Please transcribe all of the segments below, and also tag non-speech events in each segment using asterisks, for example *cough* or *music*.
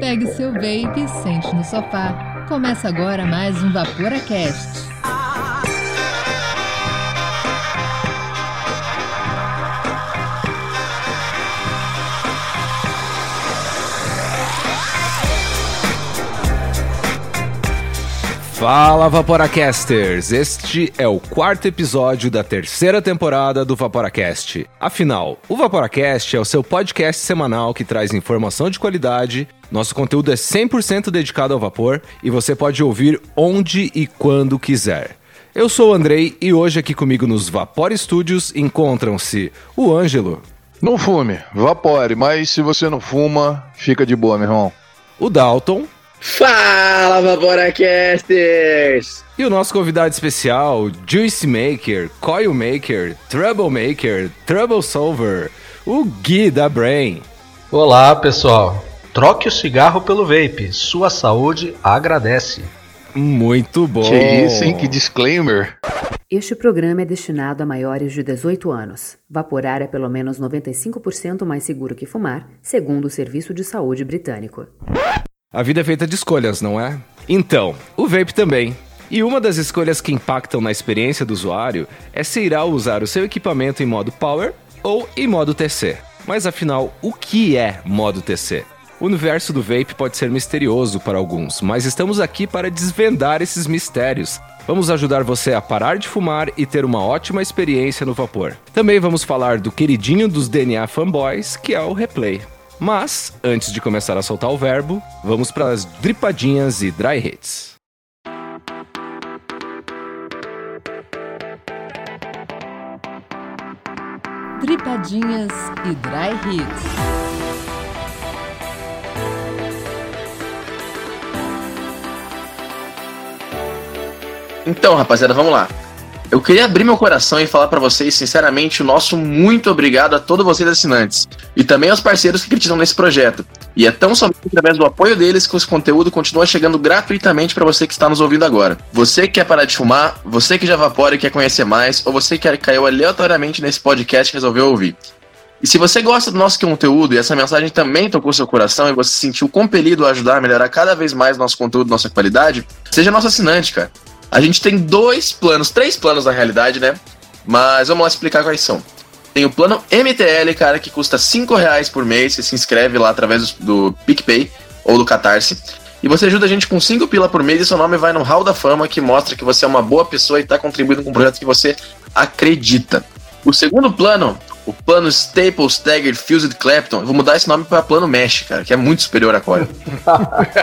Pegue seu vape sente no sofá. Começa agora mais um VaporaCast. Fala Vaporacasters! Este é o quarto episódio da terceira temporada do Vaporacast. Afinal, o Vaporacast é o seu podcast semanal que traz informação de qualidade. Nosso conteúdo é 100% dedicado ao vapor e você pode ouvir onde e quando quiser. Eu sou o Andrei e hoje aqui comigo nos Vapor Studios encontram-se o Ângelo, Não fume, vapore, mas se você não fuma, fica de boa, meu irmão. o Dalton Fala, Vaporacasters! e o nosso convidado especial, Juice Maker, Coil Maker, Trouble Maker, Trouble Solver, o Gui da Brain. Olá, pessoal. Troque o cigarro pelo vape. Sua saúde agradece. Muito bom. Que isso, hein? Que disclaimer. Este programa é destinado a maiores de 18 anos. Vaporar é pelo menos 95% mais seguro que fumar, segundo o Serviço de Saúde Britânico. A vida é feita de escolhas, não é? Então, o vape também. E uma das escolhas que impactam na experiência do usuário é se irá usar o seu equipamento em modo Power ou em modo TC. Mas afinal, o que é modo TC? O universo do vape pode ser misterioso para alguns, mas estamos aqui para desvendar esses mistérios. Vamos ajudar você a parar de fumar e ter uma ótima experiência no vapor. Também vamos falar do queridinho dos DNA fanboys, que é o replay. Mas, antes de começar a soltar o verbo, vamos para as dripadinhas e dry hits. Dripadinhas e Dry Hits. Então, rapaziada, vamos lá. Eu queria abrir meu coração e falar pra vocês, sinceramente, o nosso muito obrigado a todos vocês assinantes e também aos parceiros que acreditam nesse projeto. E é tão somente através do apoio deles que esse conteúdo continua chegando gratuitamente pra você que está nos ouvindo agora. Você que quer parar de fumar, você que já vapora e quer conhecer mais, ou você que caiu aleatoriamente nesse podcast e resolveu ouvir. E se você gosta do nosso conteúdo e essa mensagem também tocou seu coração e você se sentiu compelido a ajudar a melhorar cada vez mais nosso conteúdo, nossa qualidade, seja nosso assinante, cara. A gente tem dois planos, três planos na realidade, né? Mas vamos lá explicar quais são. Tem o plano MTL, cara, que custa 5 reais por mês. Você se inscreve lá através do, do PicPay ou do Catarse. E você ajuda a gente com 5 pila por mês e seu nome vai no Hall da Fama, que mostra que você é uma boa pessoa e está contribuindo com um projeto que você acredita. O segundo plano, o plano Staples Staggered Fused Clapton, eu vou mudar esse nome para plano Mesh, cara, que é muito superior a Core.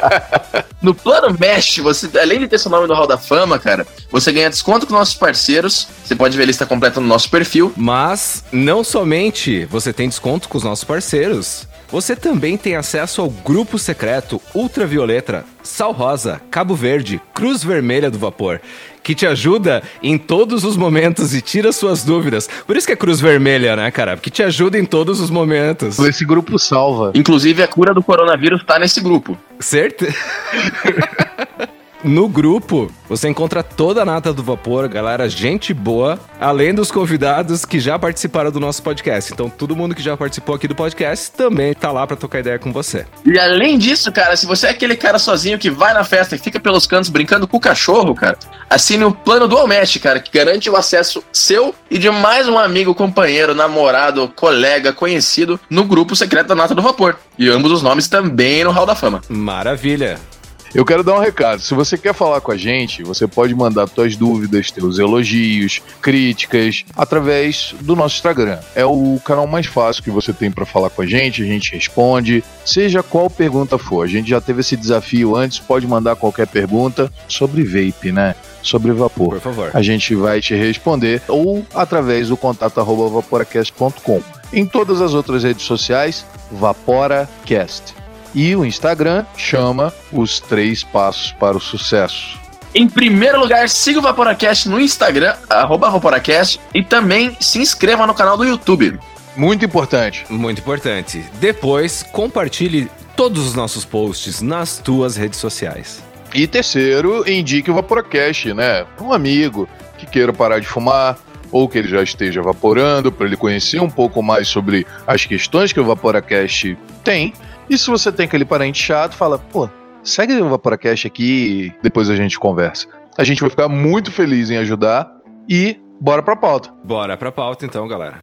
*laughs* no plano Mesh, você, além de ter seu nome no Hall da Fama, cara, você ganha desconto com nossos parceiros. Você pode ver a lista completa no nosso perfil. Mas não somente você tem desconto com os nossos parceiros, você também tem acesso ao grupo secreto Ultravioleta, Sal Rosa, Cabo Verde, Cruz Vermelha do Vapor, que te ajuda em todos os momentos e tira suas dúvidas. Por isso que é Cruz Vermelha, né, cara? Porque te ajuda em todos os momentos. Esse grupo salva. Inclusive, a cura do coronavírus tá nesse grupo. Certo? *laughs* No grupo, você encontra toda a nata do vapor, galera, gente boa, além dos convidados que já participaram do nosso podcast. Então, todo mundo que já participou aqui do podcast também tá lá pra trocar ideia com você. E além disso, cara, se você é aquele cara sozinho que vai na festa e fica pelos cantos brincando com o cachorro, cara, assine o plano do Almete, cara, que garante o acesso seu e de mais um amigo, companheiro, namorado, colega, conhecido no grupo secreto da Nata do Vapor. E ambos os nomes também no Hall da Fama. Maravilha. Eu quero dar um recado. Se você quer falar com a gente, você pode mandar suas dúvidas, teus elogios, críticas, através do nosso Instagram. É o canal mais fácil que você tem para falar com a gente, a gente responde, seja qual pergunta for. A gente já teve esse desafio antes, pode mandar qualquer pergunta sobre vape, né? Sobre vapor. Por favor. A gente vai te responder ou através do contato arroba vaporacast.com. Em todas as outras redes sociais, VaporaCast. E o Instagram chama os três passos para o sucesso. Em primeiro lugar, siga o Vaporacast no Instagram, arroba Vaporacast, e também se inscreva no canal do YouTube. Muito importante. Muito importante. Depois, compartilhe todos os nossos posts nas tuas redes sociais. E terceiro, indique o Vaporacast, né? Um amigo que queira parar de fumar ou que ele já esteja vaporando para ele conhecer um pouco mais sobre as questões que o Vaporacast tem E se você tem aquele parente chato, fala, pô, segue o Vaporacast aqui e depois a gente conversa. A gente vai ficar muito feliz em ajudar e bora pra pauta. Bora pra pauta então, galera.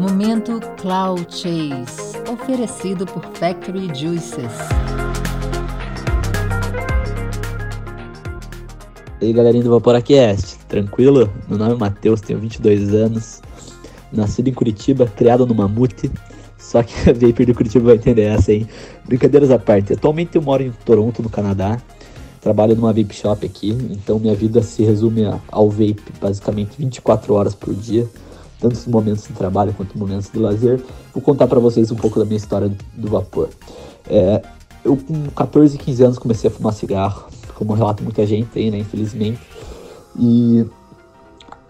Momento Cloud Chase, oferecido por Factory Juices. E aí galerinha do Vaporacast, tranquilo? Meu nome é Matheus, tenho 22 anos, nascido em Curitiba, criado no Mamute, só que *laughs* a Vapor de Curitiba vai entender essa, hein? Brincadeiras à parte, atualmente eu moro em Toronto, no Canadá, trabalho numa vape shop aqui, então minha vida se resume ao vape basicamente 24 horas por dia, tanto nos momentos de trabalho quanto momentos de lazer. Vou contar para vocês um pouco da minha história do vapor. É, eu com 14, 15 anos comecei a fumar cigarro, como relata muita gente aí, né, infelizmente. E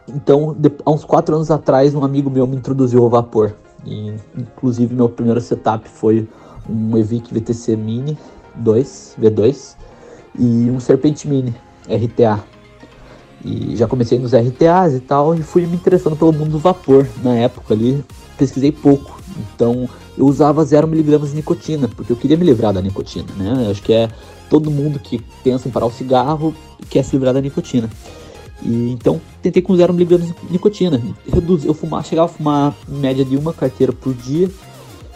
então, de, há uns 4 anos atrás, um amigo meu me introduziu ao vapor. E, inclusive, meu primeiro setup foi um Evic VTC Mini 2, V2 e um Serpente Mini RTA. E já comecei nos RTAs e tal, e fui me interessando pelo mundo do vapor. Na época ali, pesquisei pouco. Então, eu usava 0mg de nicotina, porque eu queria me livrar da nicotina, né? Eu acho que é todo mundo que pensa em parar o cigarro quer se livrar da nicotina. E então tentei com 0 mg de nicotina. Reduzi, eu fumar, chegava a fumar em média de uma carteira por dia.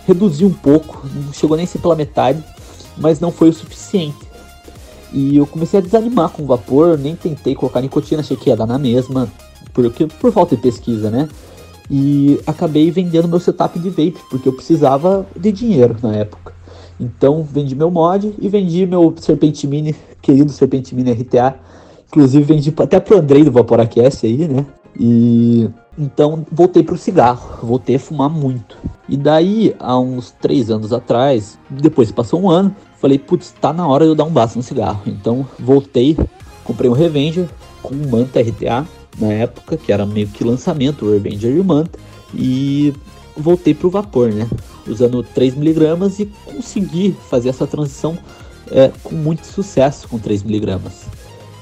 Reduzi um pouco, não chegou nem a ser pela metade, mas não foi o suficiente. E eu comecei a desanimar com o vapor, nem tentei colocar nicotina, achei que ia dar na mesma, porque por falta de pesquisa, né? E acabei vendendo meu setup de vape, porque eu precisava de dinheiro na época. Então vendi meu mod e vendi meu Serpente Mini, querido Serpente Mini RTA. Inclusive vendi até pro Andrei do Vaporacast aí, né? E então voltei pro cigarro, voltei a fumar muito. E daí, há uns três anos atrás, depois passou um ano, falei, putz, tá na hora de eu dar um basta no cigarro. Então voltei, comprei um Revenger com um Manta RTA na época, que era meio que lançamento, o Revenger e o Manta, e voltei pro vapor, né? Usando 3mg e consegui fazer essa transição é, com muito sucesso com 3mg.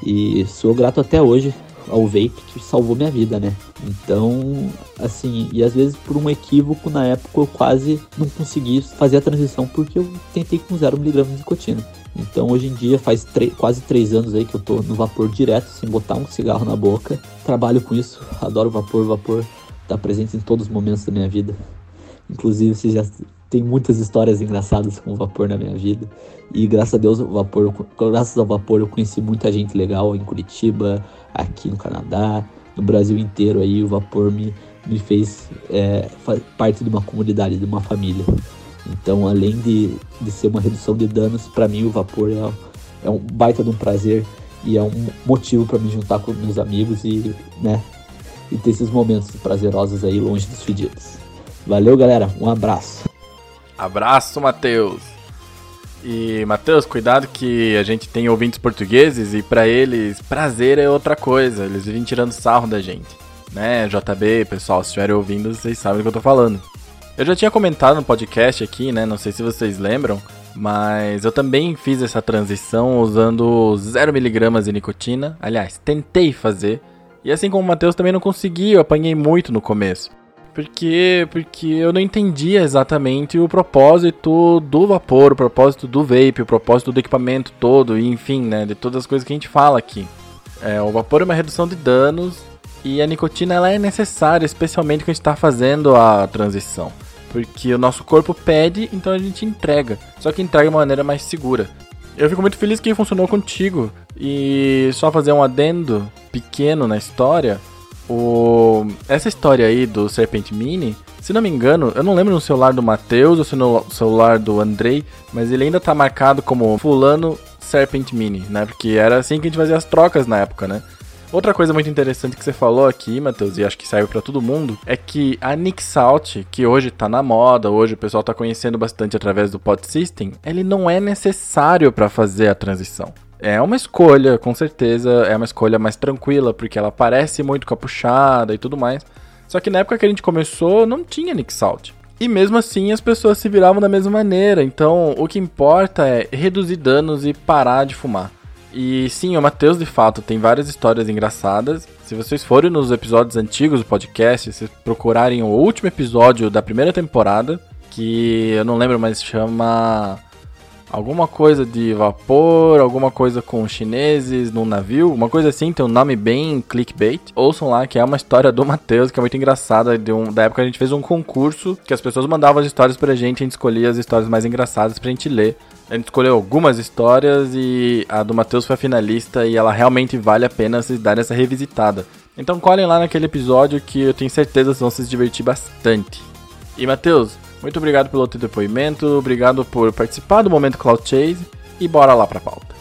E sou grato até hoje ao vape que salvou minha vida, né? Então, assim, e às vezes por um equívoco na época eu quase não consegui fazer a transição porque eu tentei com 0mg de nicotina. Então hoje em dia faz quase 3 anos aí que eu tô no vapor direto, sem botar um cigarro na boca. Trabalho com isso, adoro vapor, vapor tá presente em todos os momentos da minha vida. Inclusive, você já tem muitas histórias engraçadas com o vapor na minha vida. E graças a Deus, o vapor, graças ao vapor, eu conheci muita gente legal em Curitiba, aqui no Canadá, no Brasil inteiro. Aí o vapor me, me fez é, parte de uma comunidade, de uma família. Então, além de, de ser uma redução de danos, para mim o vapor é, é um baita de um prazer e é um motivo para me juntar com meus amigos e, né, e ter esses momentos prazerosos aí longe dos fedidos. Valeu, galera. Um abraço. Abraço, Matheus. E, Matheus, cuidado que a gente tem ouvintes portugueses e para eles prazer é outra coisa. Eles vivem tirando sarro da gente. Né, JB, pessoal, se estiverem ouvindo, vocês sabem do que eu tô falando. Eu já tinha comentado no podcast aqui, né? Não sei se vocês lembram, mas eu também fiz essa transição usando 0mg de nicotina. Aliás, tentei fazer. E assim como o Matheus também não consegui, eu apanhei muito no começo. Porque, porque eu não entendia exatamente o propósito do vapor, o propósito do vape, o propósito do equipamento todo, enfim, né, de todas as coisas que a gente fala aqui. É, o vapor é uma redução de danos e a nicotina ela é necessária, especialmente quando a gente está fazendo a transição. Porque o nosso corpo pede, então a gente entrega. Só que entrega de uma maneira mais segura. Eu fico muito feliz que funcionou contigo. E só fazer um adendo pequeno na história. O... Essa história aí do Serpent Mini, se não me engano, eu não lembro no celular do Matheus ou se no celular do Andrei, mas ele ainda tá marcado como Fulano Serpent Mini, né? Porque era assim que a gente fazia as trocas na época, né? Outra coisa muito interessante que você falou aqui, Matheus, e acho que serve para todo mundo, é que a Nick Salt, que hoje tá na moda, hoje o pessoal tá conhecendo bastante através do Pod System, ele não é necessário para fazer a transição. É uma escolha, com certeza, é uma escolha mais tranquila, porque ela parece muito capuchada e tudo mais. Só que na época que a gente começou, não tinha Nick Salt. E mesmo assim as pessoas se viravam da mesma maneira. Então o que importa é reduzir danos e parar de fumar. E sim, o Matheus de fato tem várias histórias engraçadas. Se vocês forem nos episódios antigos do podcast, se procurarem o último episódio da primeira temporada, que eu não lembro, mas chama alguma coisa de vapor, alguma coisa com chineses num navio, uma coisa assim, tem um nome bem clickbait. Ouçam lá que é uma história do Matheus, que é muito engraçada. De um, da época a gente fez um concurso que as pessoas mandavam as histórias pra gente, a gente escolhia as histórias mais engraçadas pra gente ler. A gente escolheu algumas histórias e a do Matheus foi a finalista e ela realmente vale a pena vocês darem essa revisitada. Então colhem lá naquele episódio que eu tenho certeza vocês vão se divertir bastante. E Matheus, muito obrigado pelo teu depoimento, obrigado por participar do Momento Cloud Chase e bora lá pra pauta.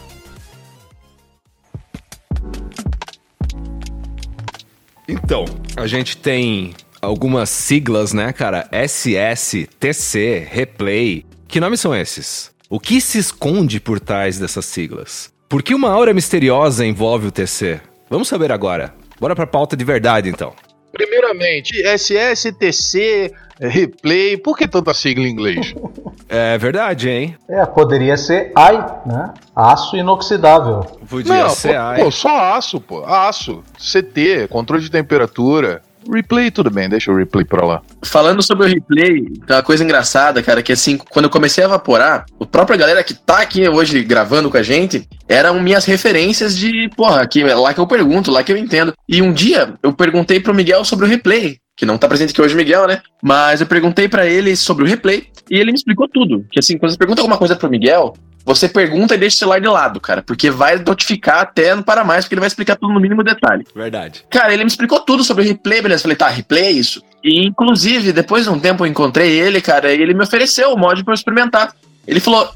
Então, a gente tem algumas siglas, né, cara? SS, TC, Replay. Que nomes são esses? O que se esconde por trás dessas siglas? Por que uma aura misteriosa envolve o TC? Vamos saber agora. Bora pra pauta de verdade, então. Primeiramente, SSTC, replay, por que tanta sigla em inglês? *laughs* É verdade, hein? É, poderia ser AI, né? Aço inoxidável. Podia Não, ser pô, ai. pô, só aço, pô. Aço, CT, controle de temperatura. Replay, tudo bem, deixa o replay pra lá. Falando sobre o replay, tem uma coisa engraçada, cara, que assim, quando eu comecei a evaporar, a própria galera que tá aqui hoje gravando com a gente eram minhas referências de, porra, que, lá que eu pergunto, lá que eu entendo. E um dia eu perguntei pro Miguel sobre o replay, que não tá presente aqui hoje Miguel, né? Mas eu perguntei pra ele sobre o replay e ele me explicou tudo. Que assim, quando você pergunta alguma coisa pro Miguel, você pergunta e deixa o celular de lado, cara, porque vai notificar até não para mais, porque ele vai explicar tudo no mínimo detalhe. Verdade. Cara, ele me explicou tudo sobre o replay, beleza? Falei, tá, replay é isso. E, inclusive, depois de um tempo eu encontrei ele, cara, e ele me ofereceu o mod pra eu experimentar. Ele falou,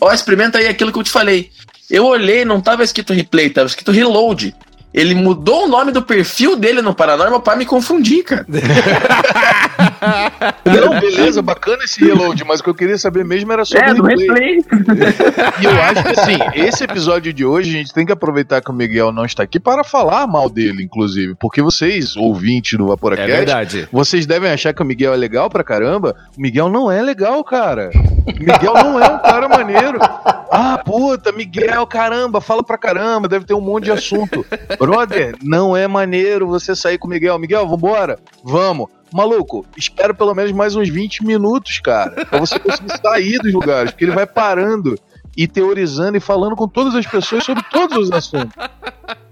ó, experimenta aí aquilo que eu te falei. Eu olhei, não tava escrito replay, tava escrito reload. Ele mudou o nome do perfil dele no Paranormal pra me confundir, cara. *laughs* Não, beleza, bacana esse reload, mas o que eu queria saber mesmo era sobre É, replay. replay. *laughs* E eu acho que assim, esse episódio de hoje a gente tem que aproveitar que o Miguel não está aqui para falar mal dele, inclusive. Porque vocês, ouvintes do É Vaporacast, verdade. vocês devem achar que o Miguel é legal pra caramba. O Miguel não é legal, cara. O Miguel não é um cara maneiro. Ah, puta, Miguel, caramba, fala pra caramba, deve ter um monte de assunto. Brother, não é maneiro você sair com o Miguel. Miguel, vambora? Vamos. Maluco, espera pelo menos mais uns 20 minutos, cara, pra você conseguir *laughs* sair dos lugares, porque ele vai parando e teorizando e falando com todas as pessoas sobre todos os assuntos.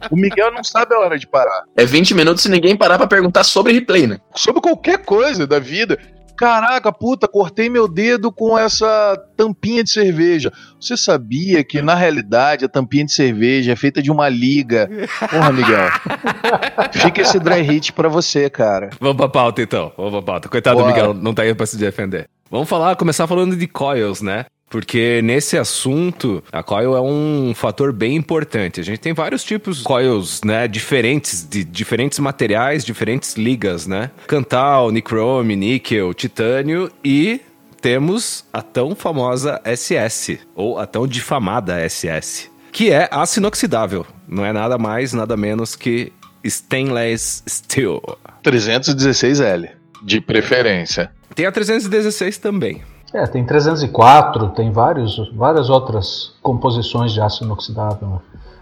O Miguel não sabe a hora de parar. É 20 minutos se ninguém parar pra perguntar sobre replay, né? Sobre qualquer coisa da vida. Caraca, puta, cortei meu dedo com essa tampinha de cerveja. Você sabia que, na realidade, a tampinha de cerveja é feita de uma liga? Porra, Miguel. *laughs* Fica esse dry hit pra você, cara. Vamos pra pauta então. Vamos pra pauta. Coitado do. Miguel, não tá aí pra se defender. Vamos falar, começar falando de coils, né? Porque nesse assunto, a coil é um fator bem importante. A gente tem vários tipos de coils, né? Diferentes, de diferentes materiais, diferentes ligas, né? Cantal, nichrome, níquel, titânio e temos a tão famosa SS, ou a tão difamada SS, que é aço inoxidável. Não é nada mais, nada menos que stainless steel. 316L, de preferência. Tem a 316 também. É, tem 304, tem vários, várias outras composições de aço inoxidável. né?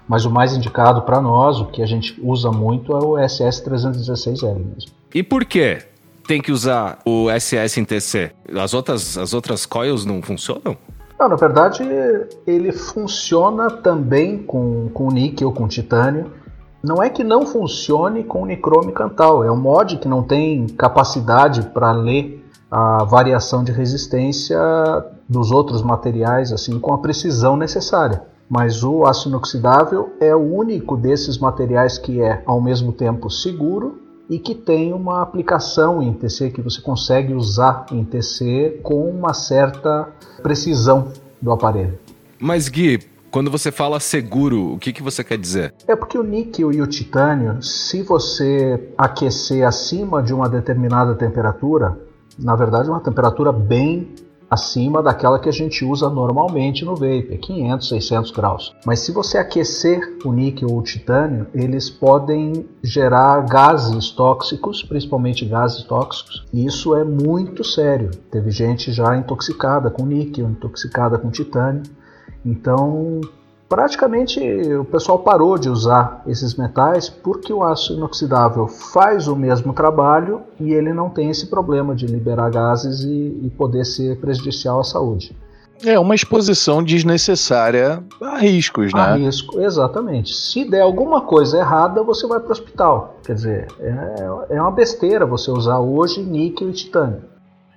Mas o mais indicado para nós, o que a gente usa muito, é o SS316L mesmo. E por que tem que usar o SS em TC? As outras, as outras coils não funcionam? Não, na verdade, ele funciona também com, com níquel, com titânio. Não é que não funcione com nicrome cantal, é um mod que não tem capacidade para ler a variação de resistência dos outros materiais assim com a precisão necessária. Mas o aço inoxidável é o único desses materiais que é ao mesmo tempo seguro e que tem uma aplicação em TC que você consegue usar em TC com uma certa precisão do aparelho. Mas Gui, quando você fala seguro, o que, que você quer dizer? É porque o níquel e o titânio, se você aquecer acima de uma determinada temperatura, na verdade uma temperatura bem acima daquela que a gente usa normalmente no vape, 500, 600 graus. Mas se você aquecer o níquel ou o titânio, eles podem gerar gases tóxicos, principalmente gases tóxicos, e isso é muito sério. Teve gente já intoxicada com níquel, intoxicada com titânio. Então, praticamente o pessoal parou de usar esses metais porque o aço inoxidável faz o mesmo trabalho e ele não tem esse problema de liberar gases e, e poder ser prejudicial à saúde. É uma exposição desnecessária a riscos, né? A risco, exatamente. Se der alguma coisa errada, você vai para o hospital. Quer dizer, é, é uma besteira você usar hoje níquel e titânio.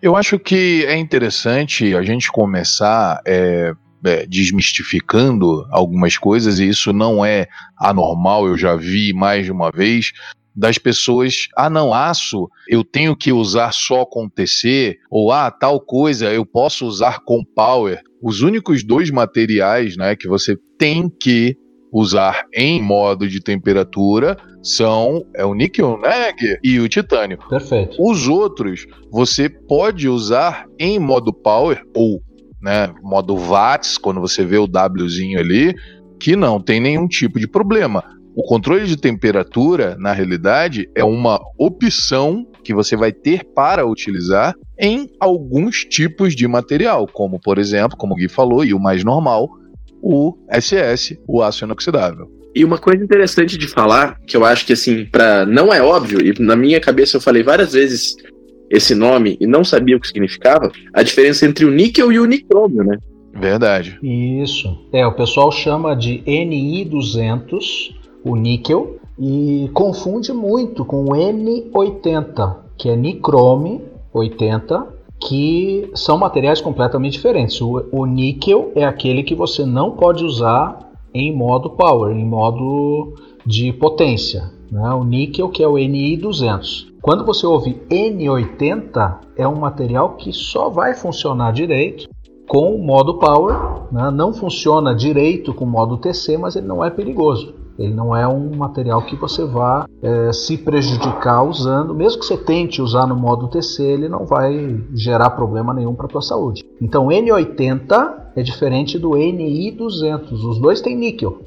Eu acho que é interessante a gente começar é, é, desmistificando algumas coisas, e isso não é anormal, eu já vi mais de uma vez, das pessoas, ah não, aço eu tenho que usar só com TC, ou ah, tal coisa eu posso usar com Power. Os únicos dois materiais né, que você tem que usar em modo de temperatura são é o níquel, né, e o titânio. Perfeito. Os outros você pode usar em modo Power ou né, modo watts, quando você vê o Wzinho ali, que não tem nenhum tipo de problema. O controle de temperatura, na realidade, é uma opção que você vai ter para utilizar em alguns tipos de material, como por exemplo, como o Gui falou, e o mais normal, o SS, o aço inoxidável. E uma coisa interessante de falar, que eu acho que assim, para não é óbvio, e na minha cabeça eu falei várias vezes esse nome e não sabia o que significava, a diferença entre o níquel e o nicrômio, né? Verdade. Isso. É, o pessoal chama de NI200, o níquel, e confunde muito com o N80, que é nicrome 80, que são materiais completamente diferentes. O, o níquel é aquele que você não pode usar em modo power, em modo de potência. Né? O níquel que é o NI200. Quando você ouve N80, é um material que só vai funcionar direito com o modo Power. Né? Não funciona direito com o modo TC, mas ele não é perigoso. Ele não é um material que você vá é, se prejudicar usando. Mesmo que você tente usar no modo TC, ele não vai gerar problema nenhum para a tua saúde. Então N80 é diferente do NI200. Os dois têm níquel,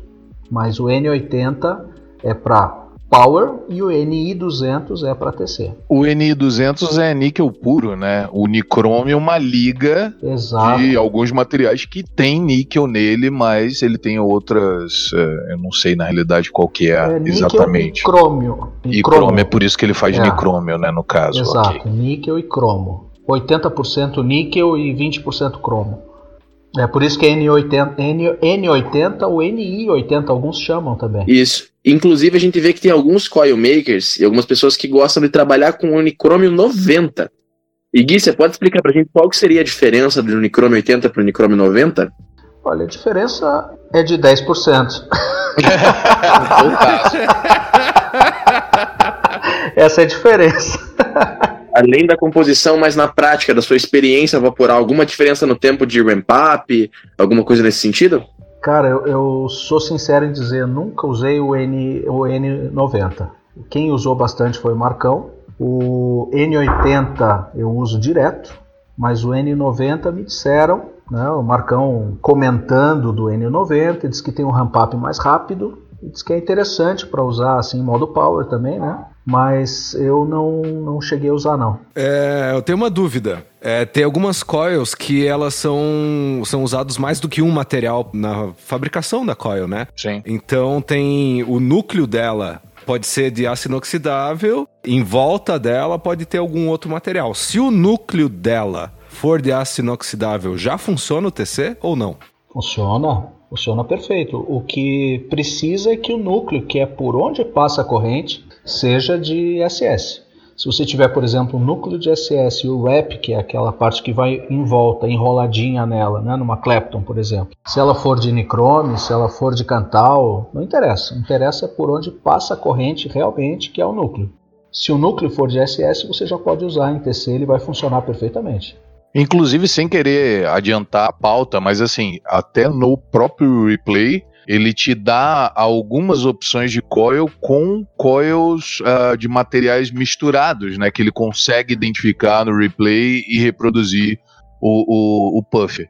mas o N80 é para Power e o NI200 é para TC. O NI200 é níquel puro, né? O nicrômio é uma liga Exato. de alguns materiais que tem níquel nele, mas ele tem outras, é, eu não sei na realidade qual que é, é exatamente. E crômio. E crômio é por isso que ele faz é. nicrômio, né, no caso. Exato, okay. níquel e cromo. 80% níquel e 20% cromo. É por isso que é N80, N, N80 ou NI80, alguns chamam também. Isso. Inclusive, a gente vê que tem alguns coil makers e algumas pessoas que gostam de trabalhar com o Unichrome 90. E Gui, você pode explicar pra gente qual que seria a diferença do Unichrome 80 para o Unichrome 90? Olha, a diferença é de 10%. *laughs* Essa é a diferença. Além da composição, mas na prática, da sua experiência vaporar, alguma diferença no tempo de ramp-up? Alguma coisa nesse sentido? Cara, eu, eu, sou sincero em dizer, nunca usei o, N, o N90. Quem usou bastante foi o Marcão. O N80 eu uso direto, mas o N90 me disseram, né, o Marcão comentando do N90, diz que tem um ramp-up mais rápido, diz que é interessante para usar assim em modo power também, né? Mas eu não, não cheguei a usar não. É, eu tenho uma dúvida. É, tem algumas coils que elas são, são usados mais do que um material na fabricação da coil, né? Sim. Então tem o núcleo dela pode ser de aço inoxidável, em volta dela pode ter algum outro material. Se o núcleo dela for de aço inoxidável, já funciona o TC ou não? Funciona, funciona perfeito. O que precisa é que o núcleo, que é por onde passa a corrente, seja de SS. Se você tiver, por exemplo, um núcleo de SS e o wrap, que é aquela parte que vai em volta, enroladinha nela, né, numa Clapton, por exemplo. Se ela for de Nichrome, se ela for de Cantal, não interessa. Interessa por onde passa a corrente realmente, que é o núcleo. Se o núcleo for de SS, você já pode usar em TC, ele vai funcionar perfeitamente. Inclusive, sem querer adiantar a pauta, mas assim, até no próprio replay, ele te dá algumas opções de coil com coils uh, de materiais misturados, né? Que ele consegue identificar no replay e reproduzir o, o, o puff.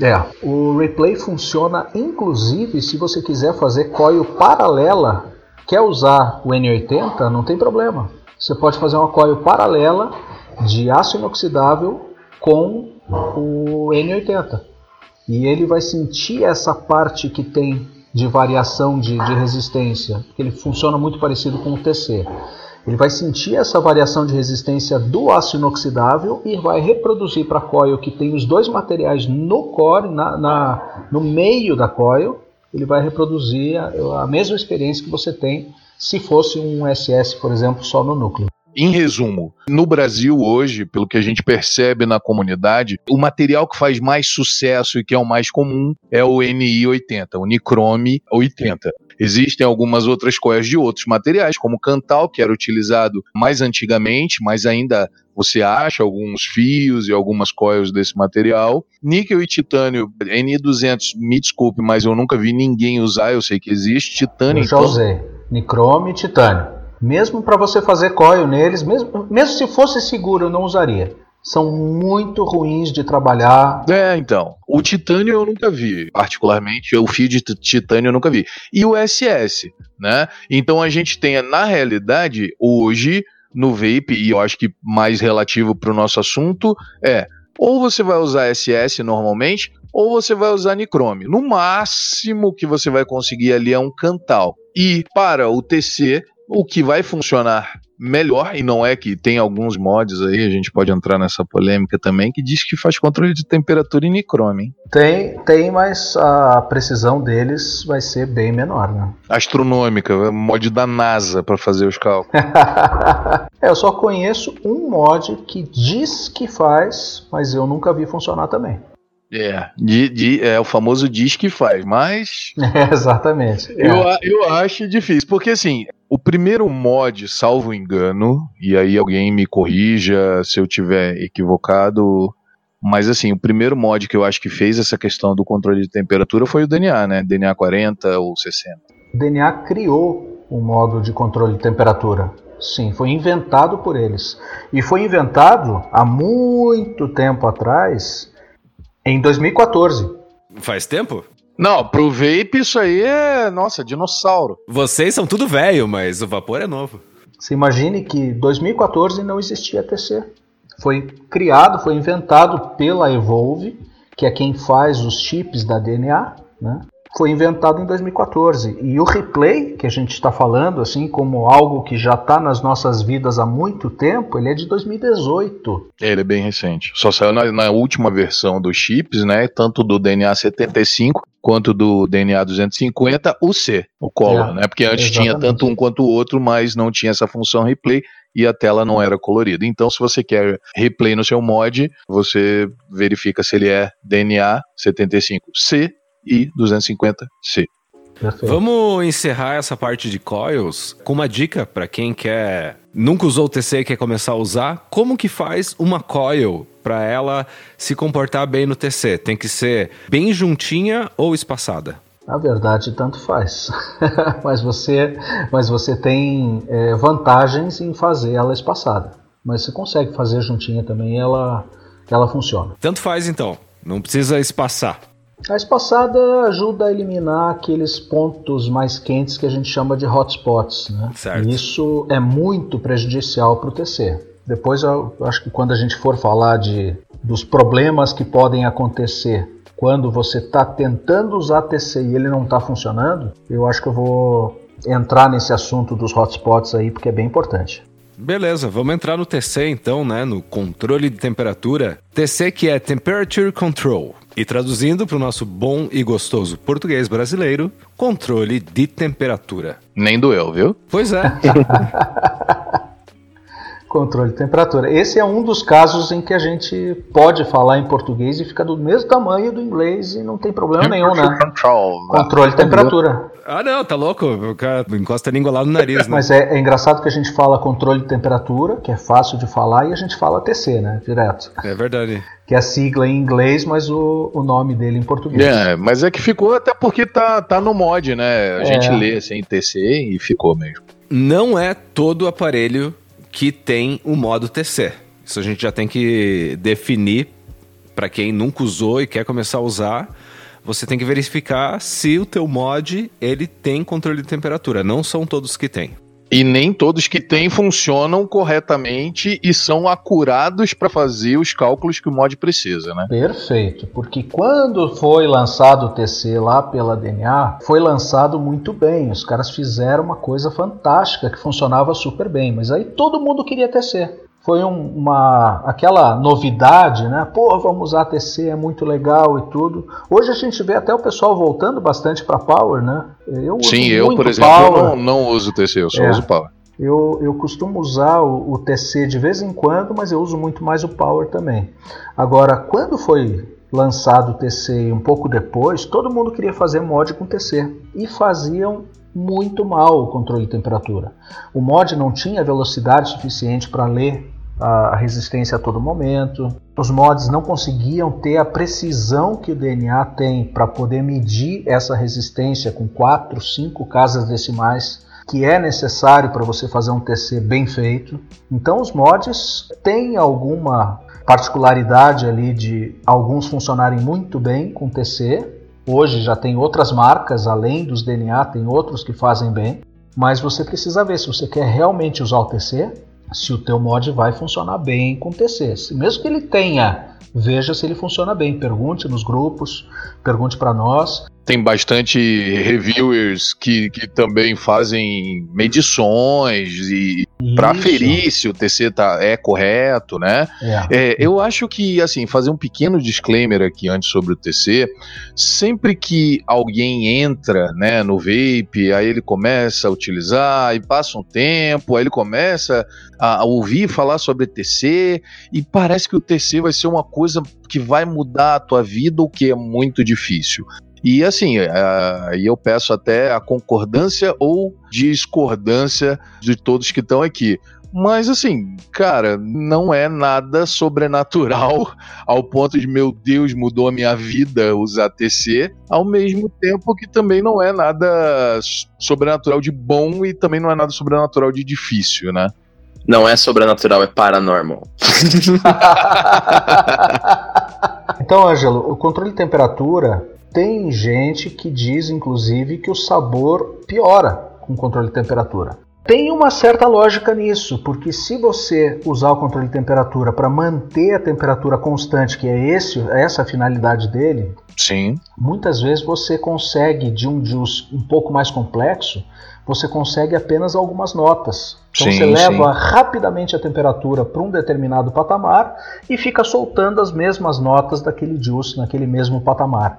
É, o replay funciona inclusive se você quiser fazer coil paralela, quer usar o N80, não tem problema. Você pode fazer uma coil paralela de aço inoxidável com o N80. E ele vai sentir essa parte que tem de variação de, de resistência, porque ele funciona muito parecido com o TC. Ele vai sentir essa variação de resistência do aço inoxidável e vai reproduzir para a coil que tem os dois materiais no core, na, na, no meio da coil, ele vai reproduzir a, a mesma experiência que você tem se fosse um SS, por exemplo, só no núcleo. Em resumo, no Brasil hoje, pelo que a gente percebe na comunidade, o material que faz mais sucesso e que é o mais comum é o NI80, o Nichrome 80. Existem algumas outras coias de outros materiais, como o Cantal, que era utilizado mais antigamente, mas ainda você acha alguns fios e algumas coils desse material. Níquel e titânio, NI200, me desculpe, mas eu nunca vi ninguém usar, eu sei que existe. Titânio, eu já então... usei. Nichrome e titânio. Mesmo para você fazer coil neles, mesmo, mesmo se fosse seguro, eu não usaria. São muito ruins de trabalhar. É, então. O titânio eu nunca vi, particularmente. O fio de titânio eu nunca vi. E o SS, né? Então a gente tem, na realidade, hoje, no vape, e eu acho que mais relativo para o nosso assunto, é ou você vai usar SS normalmente, ou você vai usar Nichrome. No máximo que você vai conseguir ali é um Cantal. E para o TC, o que vai funcionar melhor, e não é que tem alguns mods aí, a gente pode entrar nessa polêmica também, que diz que faz controle de temperatura em Nichrome. Hein? Tem, tem, mas a precisão deles vai ser bem menor, né? Astronômica, mod da NASA para fazer os cálculos. é, *laughs* eu só conheço um mod que diz que faz, mas eu nunca vi funcionar também. É, de, de, é o famoso diz que faz, mas. *laughs* É, exatamente. Eu, é. eu acho difícil, porque assim, o primeiro mod, salvo engano, e aí alguém me corrija se eu tiver equivocado, mas assim, o primeiro mod que eu acho que fez essa questão do controle de temperatura foi o DNA, né? DNA 40 ou 60. O DNA criou um modo de controle de temperatura. Sim, foi inventado por eles. E foi inventado há muito tempo atrás em 2014. Faz tempo? Não, pro vape isso aí é, nossa, dinossauro. Vocês são tudo velho, mas o vapor é novo. Você imagine que 2014 não existia TC. Foi criado, foi inventado pela Evolve, que é quem faz os chips da DNA, né? Foi inventado em 2014. E o replay, que a gente está falando, assim como algo que já está nas nossas vidas há muito tempo, ele é de 2018. É, ele é bem recente. Só saiu na, na última versão dos chips, né? Tanto do DNA 75 quanto do DNA 250, o C, o color, é, né? Porque antes exatamente. tinha tanto um quanto o outro, mas não tinha essa função replay e a tela não era colorida. Então, se você quer replay no seu mod, você verifica se ele é DNA 75C e 250C. Perfeito. Vamos encerrar essa parte de coils com uma dica para quem quer nunca usou o TC e quer começar a usar. Como que faz uma coil para ela se comportar bem no TC? Tem que ser bem juntinha ou espaçada? Na verdade, tanto faz. *laughs* mas você, mas você tem é, vantagens em fazer ela espaçada. Mas você consegue fazer juntinha também, ela, ela funciona. Tanto faz então. Não precisa espaçar. A espaçada ajuda a eliminar aqueles pontos mais quentes que a gente chama de hotspots. Né? Certo. E isso é muito prejudicial para o TC. Depois eu acho que quando a gente for falar de, dos problemas que podem acontecer quando você está tentando usar TC e ele não está funcionando, eu acho que eu vou entrar nesse assunto dos hotspots aí porque é bem importante. Beleza, vamos entrar no TC então, né? No controle de temperatura. TC que é Temperature Control. E traduzindo para o nosso bom e gostoso português brasileiro, controle de temperatura. Nem doeu, viu? Pois é. *laughs* controle de temperatura. Esse é um dos casos em que a gente pode falar em português e fica do mesmo tamanho do inglês e não tem problema nenhum, né? Control. Controle de temperatura. Ah, não, tá louco. O cara encosta a língua lá no nariz, né? Mas é, é, engraçado que a gente fala controle de temperatura, que é fácil de falar, e a gente fala TC, né? Direto. É verdade. Que é a sigla em inglês, mas o, o nome dele em português. É, mas é que ficou até porque tá, tá no mod, né? A é. gente lê assim TC e ficou mesmo. Não é todo aparelho que tem o modo TC. Isso a gente já tem que definir para quem nunca usou e quer começar a usar, você tem que verificar se o teu mod ele tem controle de temperatura. Não são todos que têm. E nem todos que têm funcionam corretamente e são acurados para fazer os cálculos que o mod precisa, né? Perfeito, porque quando foi lançado o TC lá pela DNA, foi lançado muito bem. Os caras fizeram uma coisa fantástica que funcionava super bem, mas aí todo mundo queria TC foi um, uma aquela novidade, né? Pô, vamos usar TC, é muito legal e tudo. Hoje a gente vê até o pessoal voltando bastante para Power, né? Eu Sim, eu, por exemplo, não, não, uso TC, eu só é. uso Power. Eu, eu costumo usar o, o, TC de vez em quando, mas eu uso muito mais o Power também. Agora, quando foi lançado o TC um pouco depois, todo mundo queria fazer mod com TC e faziam muito mal o controle de temperatura. O mod não tinha velocidade suficiente para ler a resistência a todo momento. Os mods não conseguiam ter a precisão que o DNA tem para poder medir essa resistência com 4, 5 casas decimais que é necessário para você fazer um TC bem feito. Então os mods têm alguma particularidade ali de alguns funcionarem muito bem com TC. Hoje já tem outras marcas além dos DNA, tem outros que fazem bem, mas você precisa ver se você quer realmente usar o TC, se o teu mod vai funcionar bem com TC. Mesmo que ele tenha, veja se ele funciona bem. Pergunte nos grupos, pergunte para nós tem bastante reviewers que, que também fazem medições e para aferir se o TC tá, é correto, né? É. É, eu acho que, assim, fazer um pequeno disclaimer aqui antes sobre o TC, sempre que alguém entra, né, no vape, aí ele começa a utilizar e passa um tempo, aí ele começa a ouvir falar sobre TC e parece que o TC vai ser uma coisa que vai mudar a tua vida, o que é muito difícil. E assim, aí eu peço até a concordância ou discordância de todos que estão aqui. Mas assim, cara, não é nada sobrenatural *laughs* ao ponto de, meu Deus, mudou a minha vida usar TC, ao mesmo tempo que também não é nada sobrenatural de bom e também não é nada sobrenatural de difícil, né? Não é sobrenatural, é paranormal. *laughs* então, Ângelo, o controle de temperatura tem gente que diz, inclusive, que o sabor piora com controle de temperatura. Tem uma certa lógica nisso, porque se você usar o controle de temperatura para manter a temperatura constante, que é esse, essa a finalidade dele, Sim. muitas vezes você consegue de um juice um pouco mais complexo, você consegue apenas algumas notas. Então sim, você leva sim. rapidamente a temperatura para um determinado patamar e fica soltando as mesmas notas daquele juice naquele mesmo patamar.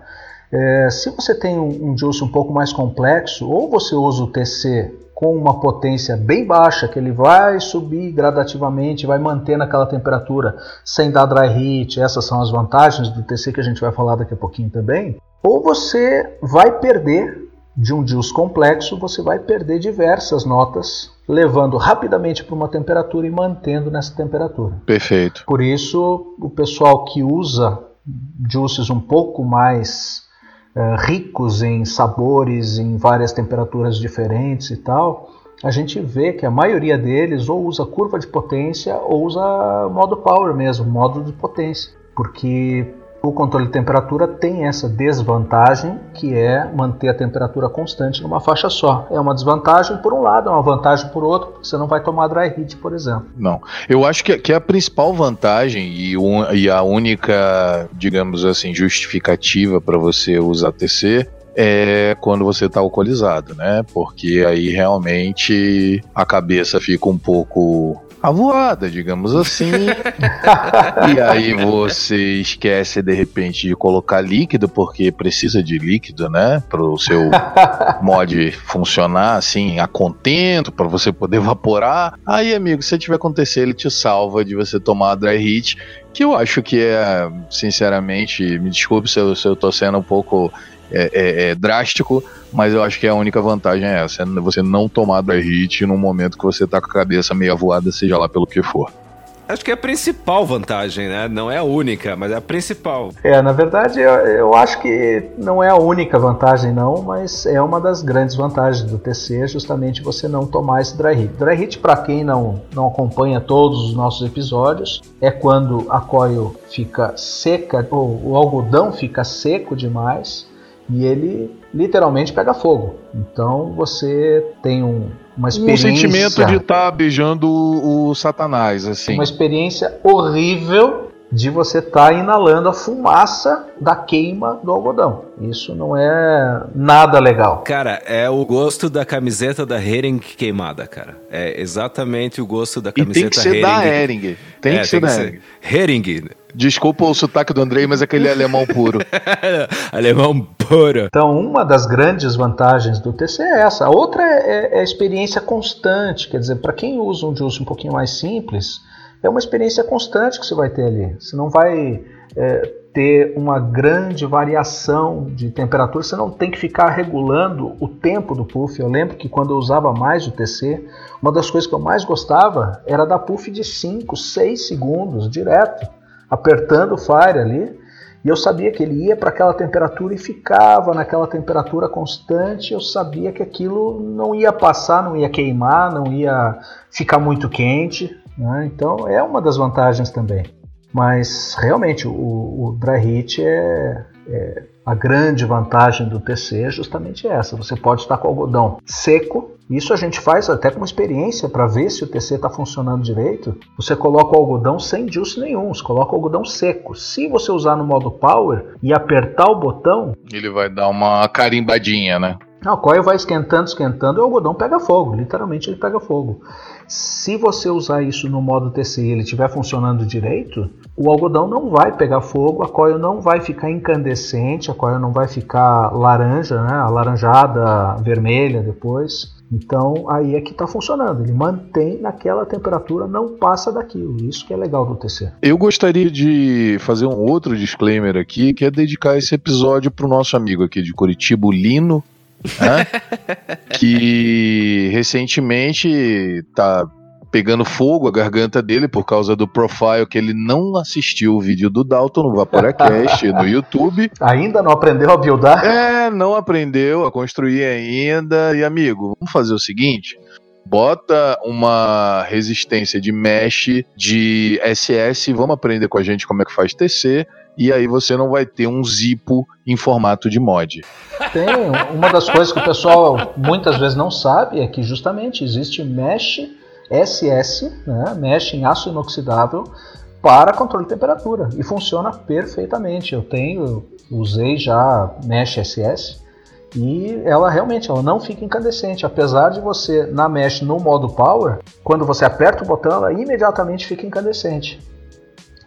É, se você tem um, um juice um pouco mais complexo, ou você usa o TC com uma potência bem baixa, que ele vai subir gradativamente, vai manter naquela temperatura sem dar dry heat, essas são as vantagens do TC que a gente vai falar daqui a pouquinho também, ou você vai perder de um juice complexo, você vai perder diversas notas, levando rapidamente para uma temperatura e mantendo nessa temperatura. Perfeito. Por isso, o pessoal que usa juices um pouco mais eh, ricos em sabores, em várias temperaturas diferentes e tal, a gente vê que a maioria deles ou usa curva de potência ou usa modo power mesmo, modo de potência, porque o controle de temperatura tem essa desvantagem que é manter a temperatura constante numa faixa só. É uma desvantagem por um lado, é uma vantagem por outro, porque você não vai tomar dry heat, por exemplo. Não. Eu acho que, que a principal vantagem e, un, e a única, digamos assim, justificativa para você usar TC é quando você está alcoolizado, né? Porque aí realmente a cabeça fica um pouco avoada, digamos assim. *laughs* e aí você esquece de repente de colocar líquido, porque precisa de líquido, né? Para o seu mod funcionar assim, a contento, para você poder evaporar. Aí, amigo, se tiver acontecer, ele te salva de você tomar dry heat, que eu acho que é, sinceramente, me desculpe se eu, se eu tô sendo um pouco é, é, é, drástico, mas eu acho que a única vantagem é essa: é você não tomar dry hit num momento que você tá com a cabeça meio avoada, seja lá pelo que for. Acho que é a principal vantagem, né? Não é a única, mas é a principal. É, na verdade, eu, eu acho que não é a única vantagem, não, mas é uma das grandes vantagens do TC, justamente você não tomar esse dry hit. Dry hit, para quem não, não acompanha todos os nossos episódios, é quando a coil fica seca, ou o algodão fica seco demais e ele literalmente pega fogo. Então você tem um, uma experiência. Um sentimento de estar tá beijando o, o Satanás, assim. Uma experiência horrível de você estar tá inalando a fumaça da queima do algodão. Isso não é nada legal. Cara, é o gosto da camiseta da Hering queimada, cara. É exatamente o gosto da camiseta e tem que ser Hering. da Hering. Tem é, que ser tem da que Hering. Ser Hering. Desculpa o sotaque do Andrei, mas aquele é alemão puro. *laughs* alemão puro. Então, uma das grandes vantagens do TC é essa. A outra é, é a experiência constante. Quer dizer, para quem usa um juice um pouquinho mais simples, é uma experiência constante que você vai ter ali. Você não vai é, ter uma grande variação de temperatura, você não tem que ficar regulando o tempo do puff. Eu lembro que quando eu usava mais o TC, uma das coisas que eu mais gostava era da puff de 5, 6 segundos direto apertando o fire ali, e eu sabia que ele ia para aquela temperatura e ficava naquela temperatura constante. Eu sabia que aquilo não ia passar, não ia queimar, não ia ficar muito quente. Né? Então é uma das vantagens também. Mas realmente o, o dry heat é, é, a grande vantagem do TC é justamente essa. Você pode estar com o algodão seco isso a gente faz até como experiência para ver se o TC está funcionando direito. Você coloca o algodão sem juice nenhum, você coloca o algodão seco. Se você usar no modo power e apertar o botão, ele vai dar uma carimbadinha, né? A coil vai esquentando, esquentando e o algodão pega fogo, literalmente ele pega fogo. Se você usar isso no modo TC e ele estiver funcionando direito, o algodão não vai pegar fogo, a coil não vai ficar incandescente, a coil não vai ficar laranja, né, alaranjada, vermelha depois. Então aí é que está funcionando, ele mantém naquela temperatura, não passa daquilo. Isso que é legal do TC. Eu gostaria de fazer um outro disclaimer aqui, que é dedicar esse episódio para o nosso amigo aqui de Curitiba, Lino, né? *laughs* que recentemente está pegando fogo a garganta dele por causa do profile que ele não assistiu o vídeo do Dalton no Vaporacast *laughs* no YouTube. Ainda não aprendeu a buildar? É, não aprendeu a construir ainda. E amigo, vamos fazer o seguinte: bota uma resistência de mesh de SS, vamos aprender com a gente como é que faz TC. E aí você não vai ter um zipo em formato de mod. Tem uma das coisas que o pessoal muitas vezes não sabe é que justamente existe mesh SS, né, mesh em aço inoxidável para controle de temperatura e funciona perfeitamente. Eu tenho, usei já mesh SS e ela realmente ela não fica incandescente, apesar de você na mesh no modo power, quando você aperta o botão, ela imediatamente fica incandescente.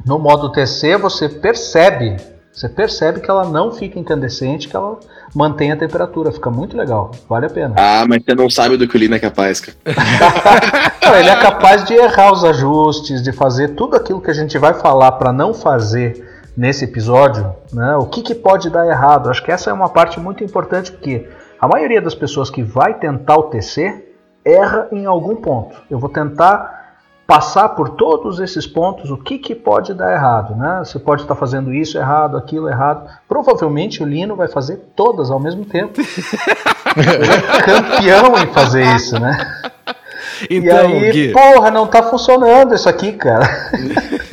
No modo TC você percebe você percebe que ela não fica incandescente, que ela mantém a temperatura. Fica muito legal. Vale a pena. Ah, mas você não sabe do que o Lino é capaz, cara. *laughs* ele é capaz de errar os ajustes, de fazer tudo aquilo que a gente vai falar para não fazer nesse episódio. Né? O que, que pode dar errado? Acho que essa é uma parte muito importante, porque a maioria das pessoas que vai tentar o TC erra em algum ponto. Eu vou tentar passar por todos esses pontos, o que, que pode dar errado, né? Você pode estar fazendo isso errado, aquilo errado. Provavelmente o Lino vai fazer todas ao mesmo tempo. *laughs* Ele é campeão em fazer isso, né? Então, e aí, Gui... porra, não tá funcionando isso aqui, cara. *laughs*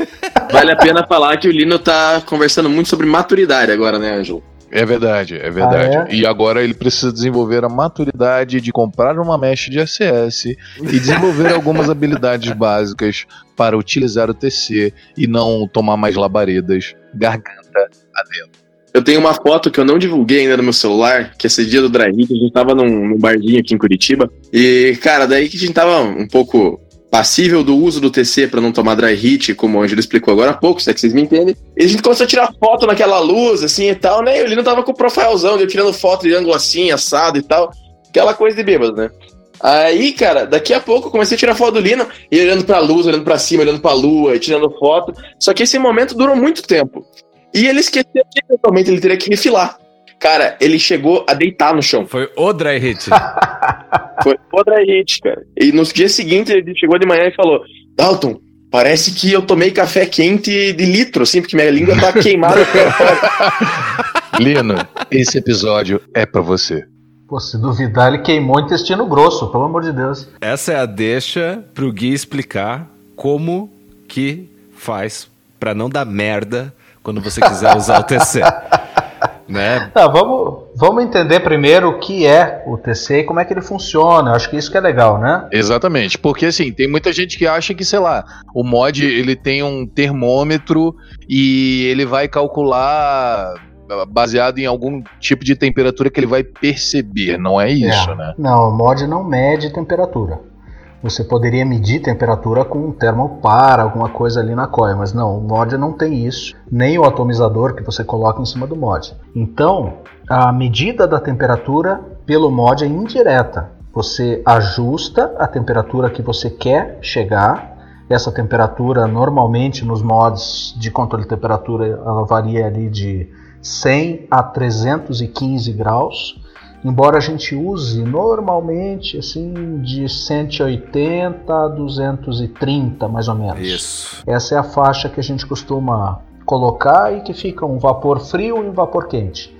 Vale a pena falar que o Lino tá conversando muito sobre maturidade agora, né, Ângelo? É verdade, é verdade. Ah, é? E agora ele precisa desenvolver a maturidade de comprar uma mesh de SS e desenvolver *laughs* algumas habilidades básicas para utilizar o TC e não tomar mais labaredas garganta adentro. Eu tenho uma foto que eu não divulguei ainda no meu celular, que esse dia do Dry Hit, a gente tava num, num barzinho aqui em Curitiba. E, cara, daí que a gente tava um pouco passível do uso do TC para não tomar dry heat, como o Angelo explicou agora há pouco, se é que vocês me entendem. E a gente começou a tirar foto naquela luz, assim e tal, né? E o Lino tava com o profilezão, eu tirando foto de ângulo assim, assado e tal. Aquela coisa de bêbado, né? Aí, cara, daqui a pouco eu comecei a tirar foto do Lino, e olhando pra luz, olhando pra cima, olhando pra lua, tirando foto. Só que esse momento durou muito tempo. E ele esqueceu que eventualmente ele teria que refilar. Cara, ele chegou a deitar no chão. Foi o dry hit. *laughs* Foi o dry hit, cara. E no dia seguinte ele chegou de manhã e falou: Dalton, Parece que eu tomei café quente de litro, assim, porque minha língua tá queimada. *laughs* Lino, esse episódio é pra você. Pô, se duvidar, ele queimou o intestino grosso, pelo amor de Deus. Essa é a deixa pro Gui explicar como que faz pra não dar merda quando você quiser usar o TC. *laughs* né? Tá, vamos, vamos entender primeiro o que é o TC e como é que ele funciona. Acho que isso que é legal, né? Exatamente, porque assim, tem muita gente que acha que, sei lá, o mod ele tem um termômetro e ele vai calcular baseado em algum tipo de temperatura que ele vai perceber, não é isso, É. né? Não, o mod não mede temperatura. Você poderia medir temperatura com um termopar, alguma coisa ali na coia, mas não, o mod não tem isso, nem o atomizador que você coloca em cima do mod. Então, a medida da temperatura pelo mod é indireta. Você ajusta a temperatura que você quer chegar. Essa temperatura, normalmente nos mods de controle de temperatura, ela varia ali de 100 a 315 graus. Embora a gente use normalmente assim de 180 a 230 mais ou menos. Isso. Essa é a faixa que a gente costuma colocar e que fica um vapor frio e um vapor quente.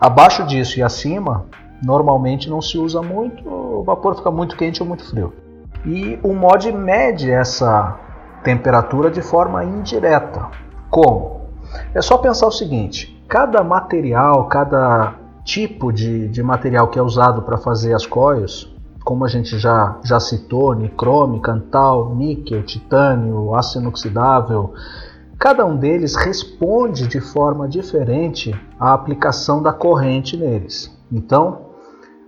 Abaixo disso e acima, normalmente não se usa muito, o vapor fica muito quente ou muito frio. E o mod mede essa temperatura de forma indireta. Como? É só pensar o seguinte: cada material, cada tipo de, de material que é usado para fazer as coils, como a gente já, já citou, nicrome, cantal, níquel, titânio, aço inoxidável, cada um deles responde de forma diferente à aplicação da corrente neles. Então,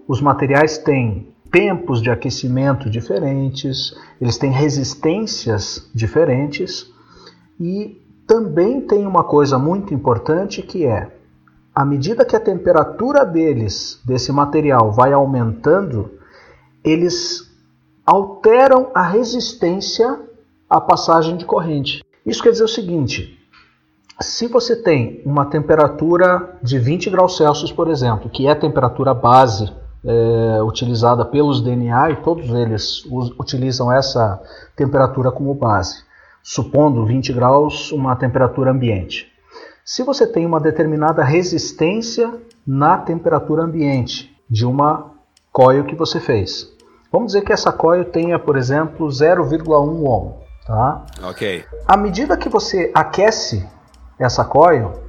os materiais têm tempos de aquecimento diferentes, eles têm resistências diferentes e também tem uma coisa muito importante que é à medida que a temperatura deles, desse material, vai aumentando, eles alteram a resistência à passagem de corrente. Isso quer dizer o seguinte: se você tem uma temperatura de 20 graus Celsius, por exemplo, que é a temperatura base é, utilizada pelos DNA, e todos eles utilizam essa temperatura como base, supondo 20 graus uma temperatura ambiente. Se você tem uma determinada resistência na temperatura ambiente de uma coil que você fez, vamos dizer que essa coil tenha, por exemplo, 0,1 ohm, tá? Ok. À medida que você aquece essa coil,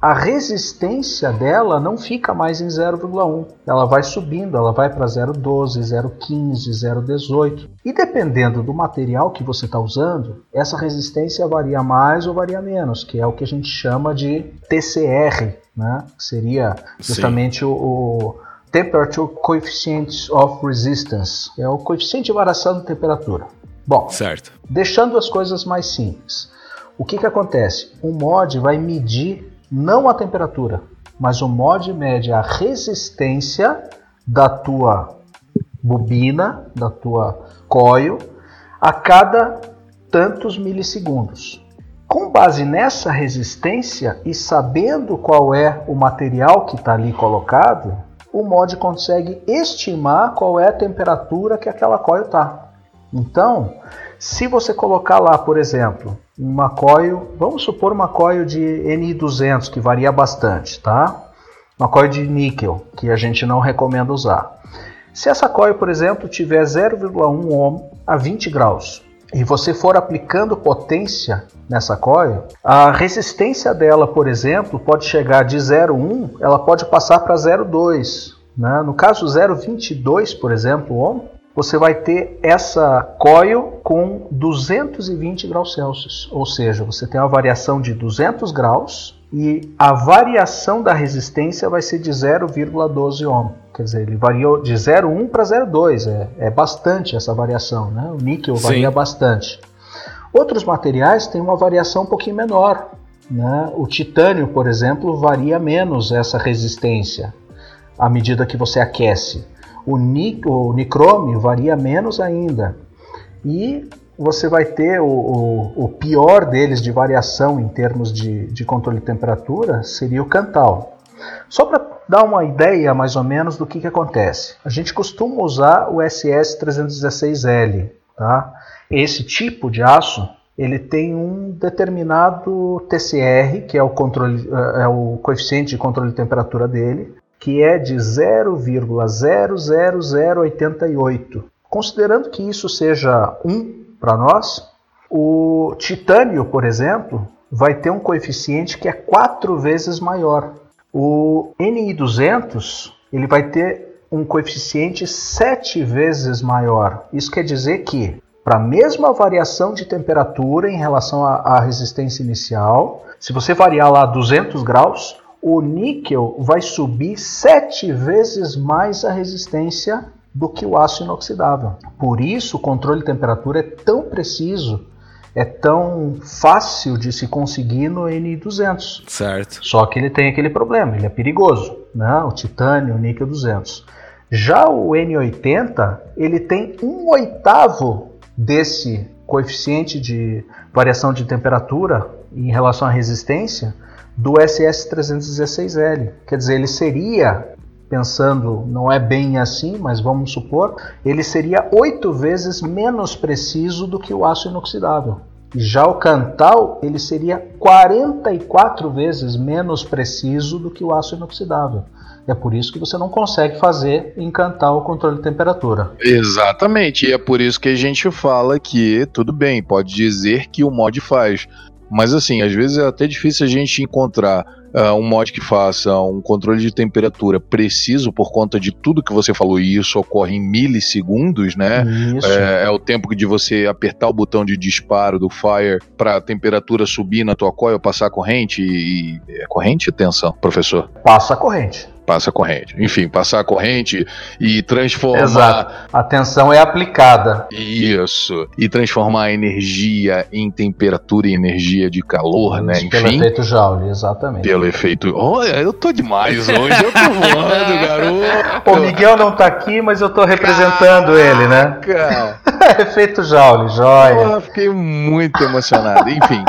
a resistência dela não fica mais em 0,1. Ela vai subindo, ela vai para 0,12, 0,15, 0,18. E dependendo do material que você está usando, essa resistência varia mais ou varia menos, que é o que a gente chama de TCR, né? que seria justamente o, o Temperature Coefficient of Resistance, é o coeficiente de variação de temperatura. Bom, Certo. deixando as coisas mais simples, o que, que acontece? O mod vai medir não a temperatura, mas o mod mede a resistência da tua bobina, da tua coil, a cada tantos milissegundos. Com base nessa resistência e sabendo qual é o material que está ali colocado, o mod consegue estimar qual é a temperatura que aquela coil está. Então, se você colocar lá, por exemplo, uma coil, vamos supor uma coil de N200 que varia bastante, tá? Uma coil de níquel que a gente não recomenda usar. Se essa coil, por exemplo, tiver 0,1 ohm a 20 graus e você for aplicando potência nessa coil, a resistência dela, por exemplo, pode chegar de 0,1, ela pode passar para 0,2. Né? No caso 0,22, por exemplo, ohm, você vai ter essa coil com 220 graus Celsius, ou seja, você tem uma variação de 200 graus e a variação da resistência vai ser de 0,12 ohm. Quer dizer, ele variou de 0,1 para 0,2, é, é bastante essa variação, né? O níquel Sim. varia bastante. Outros materiais têm uma variação um pouquinho menor. Né? O titânio, por exemplo, varia menos essa resistência à medida que você aquece. O, ni o nicrome varia menos ainda. E você vai ter o, o, o pior deles de variação em termos de, de controle de temperatura seria o cantal. Só para dar uma ideia mais ou menos do que, que acontece. A gente costuma usar o SS316L. Tá? Esse tipo de aço ele tem um determinado TCR, que é o, controle, é o coeficiente de controle de temperatura dele, que é de 0,00088. Considerando que isso seja 1 para nós, o titânio, por exemplo, vai ter um coeficiente que é quatro vezes maior. O NI200 ele vai ter um coeficiente sete vezes maior. Isso quer dizer que para a mesma variação de temperatura em relação à, resistência inicial, se você variar lá 200 graus, o níquel vai subir sete vezes mais a resistência do que o aço inoxidável. Por isso, o controle de temperatura é tão preciso, é tão fácil de se conseguir no N200. Certo. Só que ele tem aquele problema, ele é perigoso, né? O titânio, o níquel 200. Já o N80, ele tem um oitavo desse coeficiente de variação de temperatura em relação à resistência do SS316L. Quer dizer, ele seria, pensando, não é bem assim, mas vamos supor, ele seria oito vezes menos preciso do que o aço inoxidável. Já o Cantal, ele seria 44 vezes menos preciso do que o aço inoxidável. É por isso que você não consegue fazer em Cantal o controle de temperatura. Exatamente, e é por isso que a gente fala que, tudo bem, pode dizer que o mod faz, mas assim, às vezes é até difícil a gente encontrar uh, um mod que faça um controle de temperatura preciso por conta de tudo que você falou, e isso ocorre em milissegundos, né? É, é, o tempo de você apertar o botão de disparo do Fire para a temperatura subir na tua coil, passar a corrente e. É corrente? Atenção, professor. Passa a corrente passa a corrente. Enfim, passar a corrente e transformar. Exato. A tensão é aplicada. Isso. E transformar a energia em temperatura e energia de calor, né? Enfim. Pelo efeito Joule, exatamente. Pelo efeito. Olha, eu tô demais hoje, eu tô *laughs* voando, garoto. O Miguel não tá aqui, mas eu tô representando Caraca. ele, né? *laughs* efeito Joule, joia. Porra, fiquei muito emocionado. Enfim.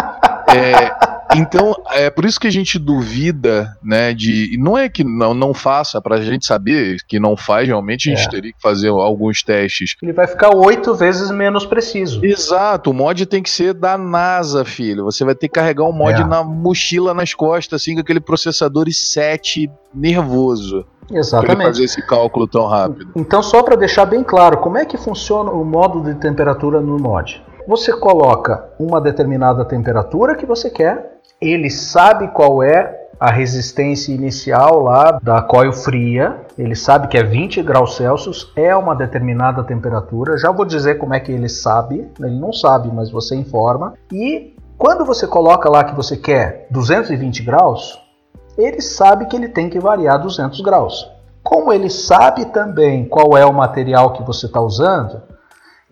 É, então, é por isso que a gente duvida, né, de... Não é que não, não faça, pra gente saber que não faz, realmente a gente é. teria que fazer alguns testes. Ele vai ficar oito vezes menos preciso. Exato, o mod tem que ser da NASA, filho. Você vai ter que carregar um mod é. na mochila, nas costas, assim, com aquele processador i7 nervoso. Exatamente. Fazer esse cálculo tão rápido. Então, só para deixar bem claro, como é que funciona o modo de temperatura no mod? Você coloca uma determinada temperatura que você quer, ele sabe qual é a resistência inicial lá da coil fria, ele sabe que é 20 graus Celsius, é uma determinada temperatura. Já vou dizer como é que ele sabe, ele não sabe, mas você informa. E quando você coloca lá que você quer 220 graus, ele sabe que ele tem que variar 200 graus. Como ele sabe também qual é o material que você está usando,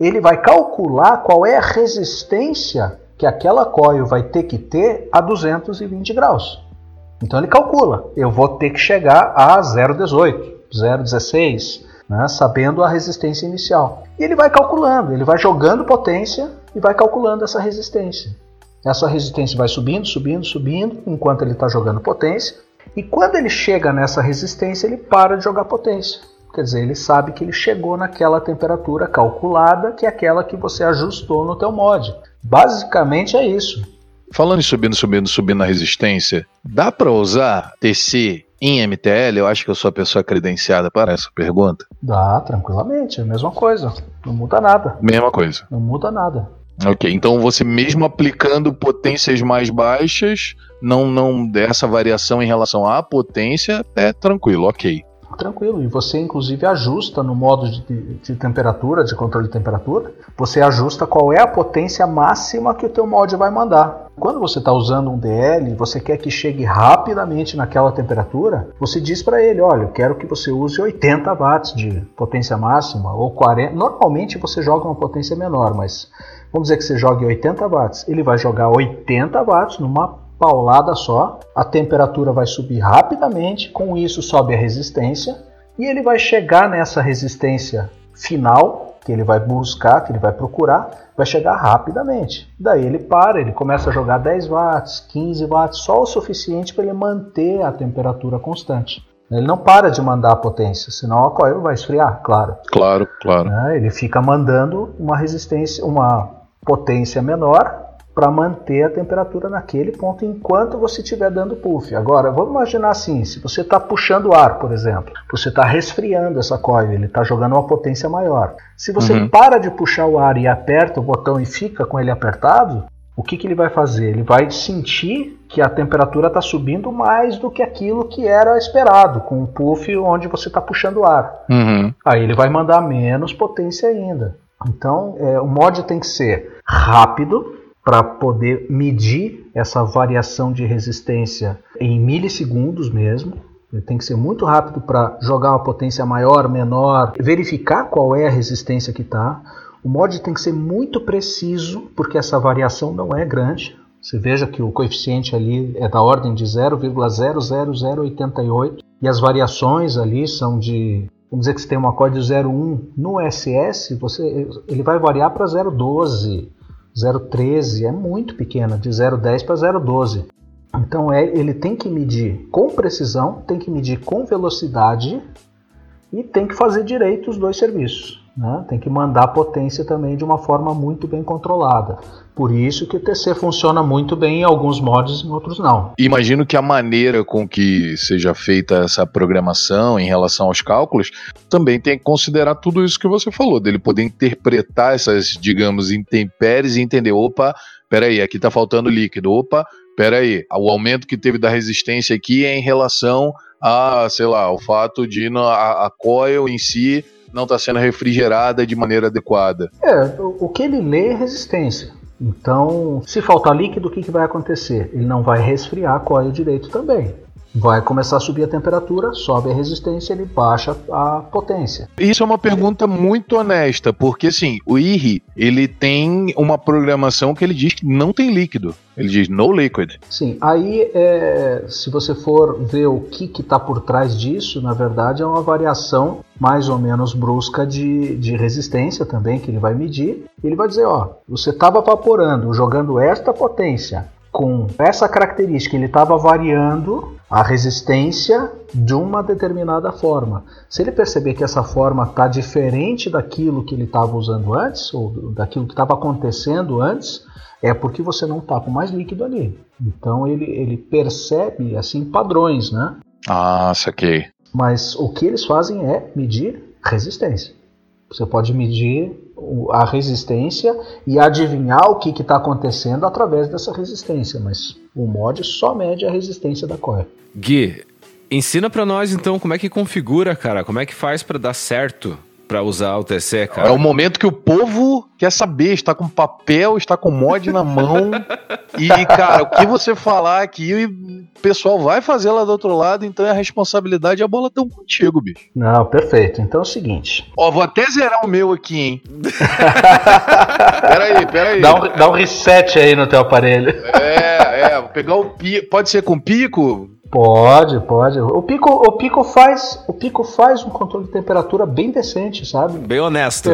ele vai calcular qual é a resistência que aquela coil vai ter que ter a 220 graus. Então ele calcula, eu vou ter que chegar a 0,18, 0,16, né, sabendo a resistência inicial. E ele vai calculando, ele vai jogando potência e vai calculando essa resistência. Essa resistência vai subindo, subindo, subindo, enquanto ele está jogando potência. E quando ele chega nessa resistência, ele para de jogar potência. Quer dizer, ele sabe que ele chegou naquela temperatura calculada, que é aquela que você ajustou no teu mod. Basicamente é isso. Falando em subindo, subindo, subindo na resistência, dá para usar TC em MTL? Eu acho que eu sou a pessoa credenciada para essa pergunta. Dá, tranquilamente, é a mesma coisa. Não muda nada. Mesma coisa. Não muda nada. Ok, então você mesmo aplicando potências mais baixas, não não dessa variação em relação à potência, é tranquilo, ok tranquilo. E você, inclusive, ajusta no modo de, de, temperatura, de controle de temperatura, você ajusta qual é a potência máxima que o teu mod vai mandar. Quando você está usando um DL, você quer que chegue rapidamente naquela temperatura, você diz para ele, olha, eu quero que você use 80 watts de potência máxima ou 40. Normalmente você joga uma potência menor, mas vamos dizer que você jogue 80 watts. Ele vai jogar 80 watts numa paulada só, a temperatura vai subir rapidamente, com isso sobe a resistência e ele vai chegar nessa resistência final que ele vai buscar, que ele vai procurar, vai chegar rapidamente. Daí ele para, ele começa a jogar 10 watts, 15 watts, só o suficiente para ele manter a temperatura constante. Ele não para de mandar a potência, senão a coil vai esfriar, claro. Claro, claro. Ele fica mandando uma resistência, uma potência menor para manter a temperatura naquele ponto enquanto você estiver dando puff. Agora, vamos imaginar assim, se você está puxando ar, por exemplo, você está resfriando essa coil, ele está jogando uma potência maior. Se você uhum. para de puxar o ar e aperta o botão e fica com ele apertado, o que, que ele vai fazer? Ele vai sentir que a temperatura está subindo mais do que aquilo que era esperado, com o puff onde você está puxando ar. Uhum. Aí ele vai mandar menos potência ainda. Então, é, o mod tem que ser rápido para poder medir essa variação de resistência em milissegundos mesmo. Tem que ser muito rápido para jogar uma potência maior, menor, verificar qual é a resistência que está. O mod tem que ser muito preciso, porque essa variação não é grande. Você veja que o coeficiente ali é da ordem de 0,00088 e as variações ali são de vamos dizer que você tem uma corda de 0,1 no SS, você, ele vai variar para 0,12, 0,13, é muito pequena, de 0,10 para 0,12. Então é, ele tem que medir com precisão, tem que medir com velocidade e tem que fazer direito os dois serviços. Né? Tem que mandar potência também de uma forma muito bem controlada. Por isso que o TC funciona muito bem em alguns mods e em outros não. Imagino que a maneira com que seja feita essa programação em relação aos cálculos também tem que considerar tudo isso que você falou, dele poder interpretar essas, digamos, intempéries e entender, opa, peraí, aqui está faltando líquido, opa, peraí, o aumento que teve da resistência aqui é em relação a, sei lá, o fato de a, a coil em si não está sendo refrigerada de maneira adequada. É, o, que ele lê é resistência. Então, se faltar líquido, o que, que vai acontecer? Ele não vai resfriar a coil direito também vai começar a subir a temperatura, sobe a resistência, ele baixa a potência. Isso é uma pergunta muito honesta, porque assim, o IRI, ele tem uma programação que ele diz que não tem líquido. Ele diz no liquid. Sim, aí é, se você for ver o que está por trás disso, na verdade é uma variação mais ou menos brusca de, de resistência também que ele vai medir. Ele vai dizer, ó, você estava evaporando, jogando esta potência, com essa característica, ele estava variando a resistência de uma determinada forma. Se ele perceber que essa forma está diferente daquilo que ele estava usando antes, ou daquilo que estava acontecendo antes, é porque você não está com mais líquido ali. Então ele, ele percebe assim padrões, né? Ah, saquei. Mas o que eles fazem é medir resistência. Você pode medir a resistência e adivinhar o que está acontecendo através dessa resistência, mas o mod só mede a resistência da coil. Gui, ensina para nós então como é que configura, cara, como é que faz para dar certo para usar o TC, cara. É o momento que o povo quer saber, está com papel, está com mod na mão. e, cara, o que você falar aqui, o pessoal vai fazer lá do outro lado, então é a responsabilidade e a bola tão contigo, bicho. Não, perfeito. Então é o seguinte. Ó, vou até zerar o meu aqui, hein? *laughs* peraí, peraí. Dá um, dá um reset aí no teu aparelho. É, é, vou pegar o pico. Pode ser com pico? Pode, pode. O Pico, o Pico faz, o Pico faz um controle de temperatura bem decente, sabe? Bem honesto.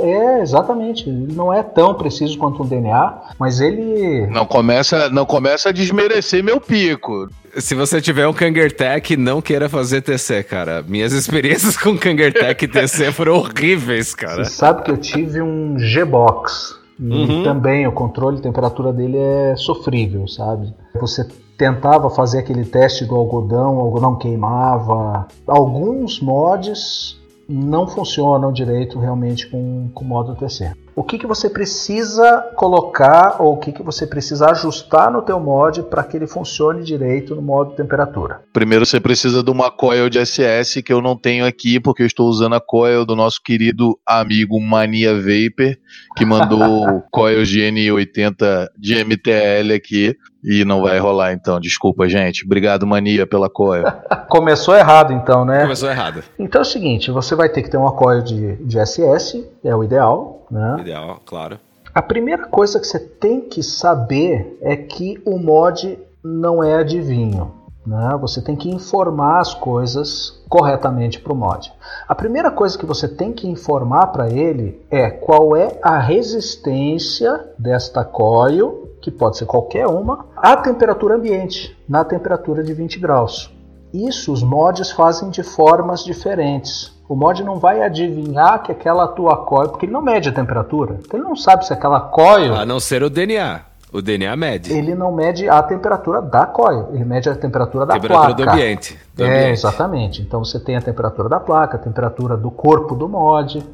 É, exatamente. Ele não é tão preciso quanto um DNA, mas ele Não começa, não começa a desmerecer meu Pico. Se você tiver um Kangertech, não queira fazer TC, cara. Minhas experiências com Kangertech e TC foram horríveis, cara. Você sabe que eu tive um G-Box. E uhum. também o controle de temperatura dele é sofrível, sabe? Você tentava fazer aquele teste do algodão, o algodão queimava. Alguns mods não funcionam direito realmente com, com o modo TC. O que, que você precisa colocar ou o que, que você precisa ajustar no teu mod para que ele funcione direito no modo temperatura? Primeiro você precisa de uma coil de SS que eu não tenho aqui porque eu estou usando a coil do nosso querido amigo Mania Vapor que mandou *laughs* coil GN80 de MTL aqui e não vai rolar então, desculpa, gente. Obrigado, Mania, pela coil. *laughs* Começou errado então, né? Começou errado. Então é o seguinte, você vai ter que ter uma coil de, de SS, é o ideal, né? Ideal, claro. A primeira coisa que você tem que saber é que o mod não é adivinho. Né? Você tem que informar as coisas corretamente para o mod. A primeira coisa que você tem que informar para ele é qual é a resistência desta coil que pode ser qualquer uma, à temperatura ambiente, na temperatura de 20 graus. Isso os mods fazem de formas diferentes. O mod não vai adivinhar que aquela tua coil, porque ele não mede a temperatura, então ele não sabe se aquela coil. A não ser o DNA. O DNA mede. Ele não mede a temperatura da coil, ele mede a temperatura da temperatura placa. do ambiente. Do é, ambiente. exatamente. Então você tem a temperatura da placa, a temperatura do corpo do mod,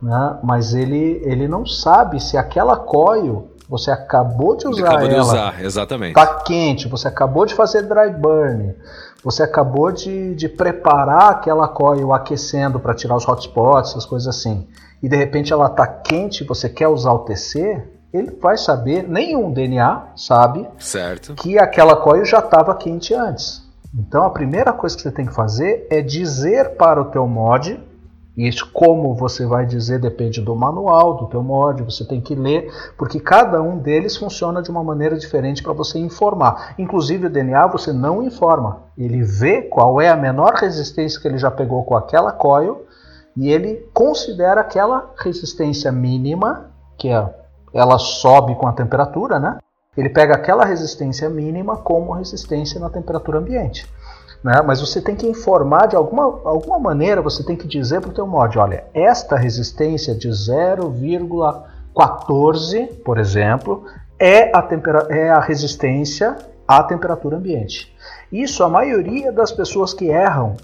né? mas ele, ele não sabe se aquela coil você acabou de usar acabou de ela, usar, exatamente. tá quente, você acabou de fazer dry burn, você acabou de, de preparar aquela coil aquecendo para tirar os hotspots, essas coisas assim, e de repente ela tá quente e você quer usar o TC, ele vai saber, nenhum DNA sabe Certo. que aquela coil já estava quente antes. Então a primeira coisa que você tem que fazer é dizer para o teu mod, e isso como você vai dizer depende do manual do teu mod, você tem que ler, porque cada um deles funciona de uma maneira diferente para você informar. Inclusive o DNA você não informa, ele vê qual é a menor resistência que ele já pegou com aquela coil e ele considera aquela resistência mínima, que é, ela sobe com a temperatura, né? Ele pega aquela resistência mínima como resistência na temperatura ambiente. Né? Mas você tem que informar de alguma, alguma maneira, você tem que dizer para o teu mod, olha, esta resistência de 0,14, por exemplo, é a, é a resistência à temperatura ambiente. Isso a maioria das pessoas que erram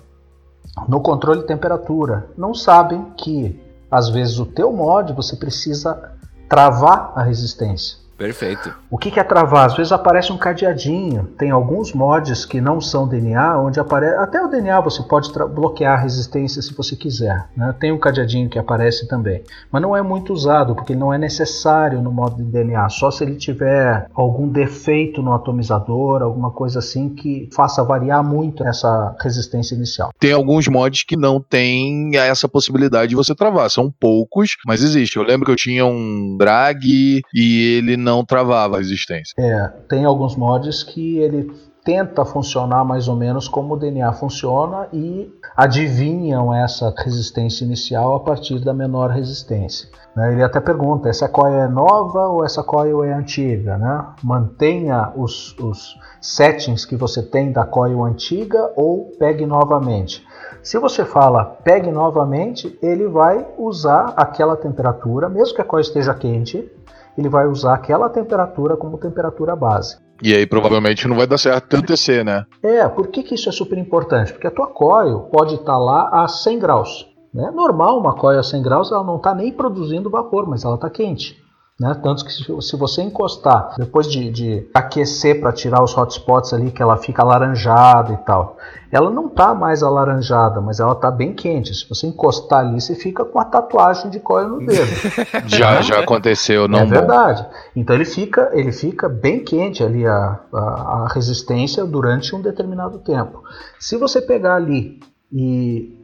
no controle de temperatura não sabem que às vezes o teu mod você precisa travar a resistência. Perfeito. O que, que é travar? Às vezes aparece um cadeadinho. Tem alguns mods que não são DNA, onde aparece. Até o DNA você pode bloquear a resistência se você quiser. Né? Tem um cadeadinho que aparece também. Mas não é muito usado, porque não é necessário no modo de DNA. Só se ele tiver algum defeito no atomizador, alguma coisa assim que faça variar muito essa resistência inicial. Tem alguns mods que não tem essa possibilidade de você travar. São poucos, mas existe. Eu lembro que eu tinha um drag e ele não travava a resistência. É, tem alguns mods que ele tenta funcionar mais ou menos como o DNA funciona e adivinham essa resistência inicial a partir da menor resistência. Né? Ele até pergunta: essa coil é nova ou essa coil é antiga? Né? Mantenha os, os settings que você tem da coil antiga ou pegue novamente. Se você fala pegue novamente, ele vai usar aquela temperatura, mesmo que a coil esteja quente, ele vai usar aquela temperatura como temperatura base. E aí provavelmente não vai dar certo tanto né? É, por que, que isso é super importante? Porque a tua coil pode estar lá a 100 graus. É né? normal uma coil a 100 graus, ela não está nem produzindo vapor, mas ela está quente. Né? Tanto que se você encostar, depois de, de aquecer para tirar os hotspots ali, que ela fica alaranjada e tal, ela não está mais alaranjada, mas ela está bem quente. Se você encostar ali, você fica com a tatuagem de coil no dedo. *laughs* já, já aconteceu, não É verdade. Bom. Então ele fica, ele fica bem quente ali a, a, a resistência durante um determinado tempo. Se você pegar ali e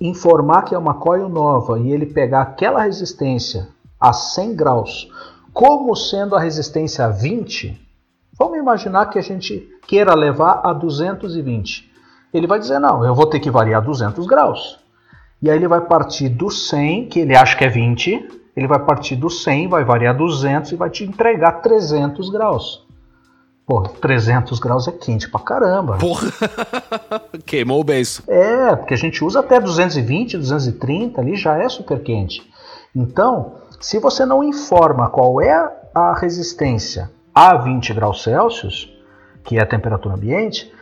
informar que é uma coil nova e ele pegar aquela resistência a 100 graus, como sendo a resistência a 20, vamos imaginar que a gente queira levar a 220. Ele vai dizer, não, eu vou ter que variar 200 graus. E aí ele vai partir do 100, que ele acha que é 20, ele vai partir do 100, vai variar 200 e vai te entregar 300 graus. Pô, 300 graus é quente pra caramba. Porra! *laughs* Queimou o beiço. É, porque a gente usa até 220, 230 ali, já é super quente. Então, se você não informa qual é a resistência a 20 graus Celsius, que é a temperatura ambiente,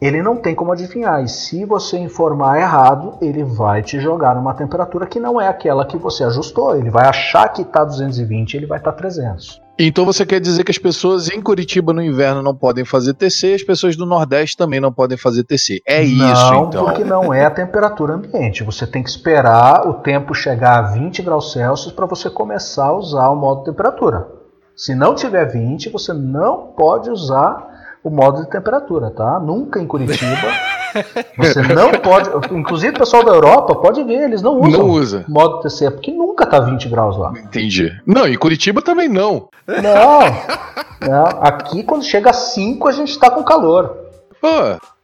ele não tem como adivinhar. E se você informar errado, ele vai te jogar numa temperatura que não é aquela que você ajustou. Ele vai achar que está 220 ele vai estar tá 300. Então você quer dizer que as pessoas em Curitiba no inverno não podem fazer TC, as pessoas do Nordeste também não podem fazer TC. É isso, não, então. porque não é a temperatura ambiente. Você tem que esperar o tempo chegar a 20 graus Celsius para você começar a usar o modo temperatura. Se não tiver 20, você não pode usar o modo de temperatura, tá? Nunca em Curitiba. *laughs* Você não pode. Inclusive o pessoal da Europa pode ver, eles não usam não usa. modo TC, porque nunca tá 20 graus lá. Entendi. Não, em Curitiba também não. Não. não. Aqui quando chega a 5 a gente tá com calor. Pô.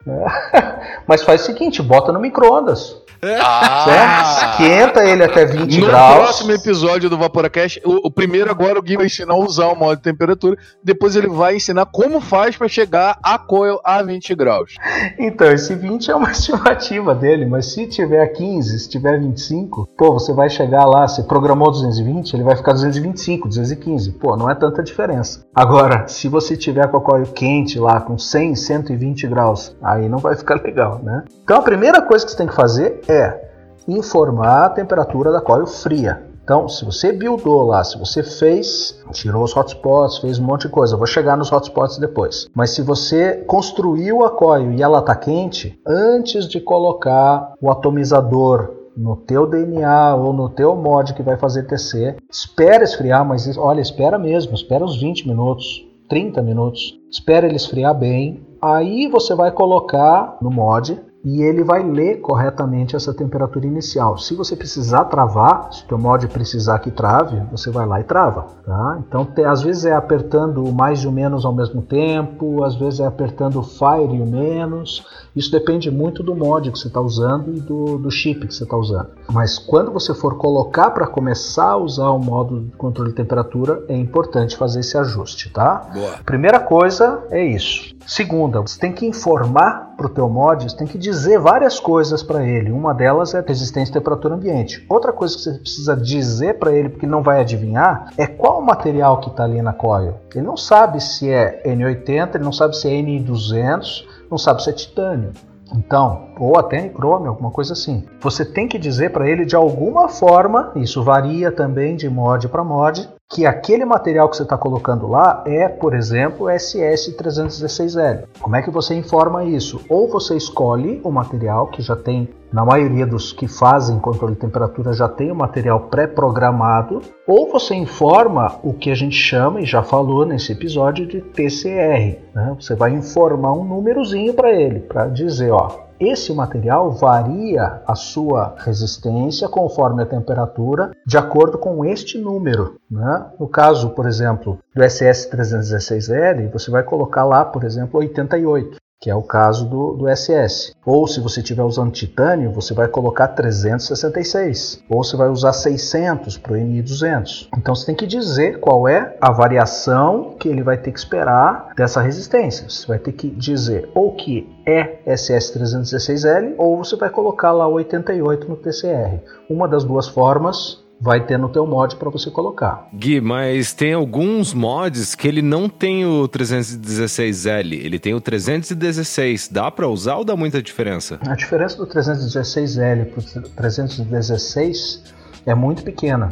É. *laughs* Mas faz o seguinte, bota no micro-ondas. Ah, esquenta ele até 20 No graus. próximo episódio do Vaporacast, o, o primeiro agora o Gui vai ensinar a usar o modo de temperatura, depois ele vai ensinar como faz pra chegar a coil a 20 graus. Então, esse 20 é uma *laughs* estimativa dele, mas se tiver 15, se tiver 25, pô, você vai chegar lá, você programou 220, ele vai ficar 225, 215. Pô, não é tanta diferença. Agora, se você tiver com a coil quente lá, com 100, 120 graus, aí não vai ficar *laughs* legal, né? Então, a primeira coisa que você tem que fazer é informar a temperatura da coil fria. Então, se você buildou lá, se você fez, tirou os hotspots, fez um monte de coisa, eu vou chegar nos hotspots depois. Mas se você construiu a coil e ela está quente, antes de colocar o atomizador no teu DNA ou no teu mod que vai fazer TC, espera esfriar, mas olha, espera mesmo, espera uns 20 minutos, 30 minutos, espera ele esfriar bem. Aí você vai colocar no mod e ele vai ler corretamente essa temperatura inicial. Se você precisar travar, se o teu mod precisar que trave, você vai lá e trava. Tá? Então, te, às vezes é apertando o mais e o menos ao mesmo tempo, às vezes é apertando o fire e o menos. Isso depende muito do mod que você está usando e do, do chip que você está usando. Mas quando você for colocar para começar a usar o modo de controle de temperatura, é importante fazer esse ajuste, tá? Boa. Primeira coisa é isso. Segunda, você tem que informar para o teu mod, você tem que dizer várias coisas para ele. Uma delas é resistência à temperatura ambiente. Outra coisa que você precisa dizer para ele, porque não vai adivinhar, é qual o material que está ali na coil. Ele não sabe se é N80, ele não sabe se é N200, não sabe se é titânio. Então, ou até nicrômio, alguma coisa assim. Você tem que dizer para ele de alguma forma, isso varia também de mod para mod, que aquele material que você está colocando lá é, por exemplo, SS316L. Como é que você informa isso? Ou você escolhe o material que já tem, na maioria dos que fazem controle de temperatura, já tem o material pré-programado, ou você informa o que a gente chama, e já falou nesse episódio, de TCR. Né? Você vai informar um númerozinho para ele, para dizer, ó, esse material varia a sua resistência conforme a temperatura, de acordo com este número. Né? No caso, por exemplo, do SS316L, você vai colocar lá, por exemplo, 88 que é o caso do, do SS. Ou se você estiver usando titânio, você vai colocar 366. Ou você vai usar 600 para o NI200. Então você tem que dizer qual é a variação que ele vai ter que esperar dessa resistência. Você vai ter que dizer ou que é SS316L ou você vai colocar lá 88 no TCR. Uma das duas formas vai ter no teu mod para você colocar. Gui, mas tem alguns mods que ele não tem o 316L, ele tem o 316. Dá para usar ou dá muita diferença? A diferença do 316L para o 316 é muito pequena.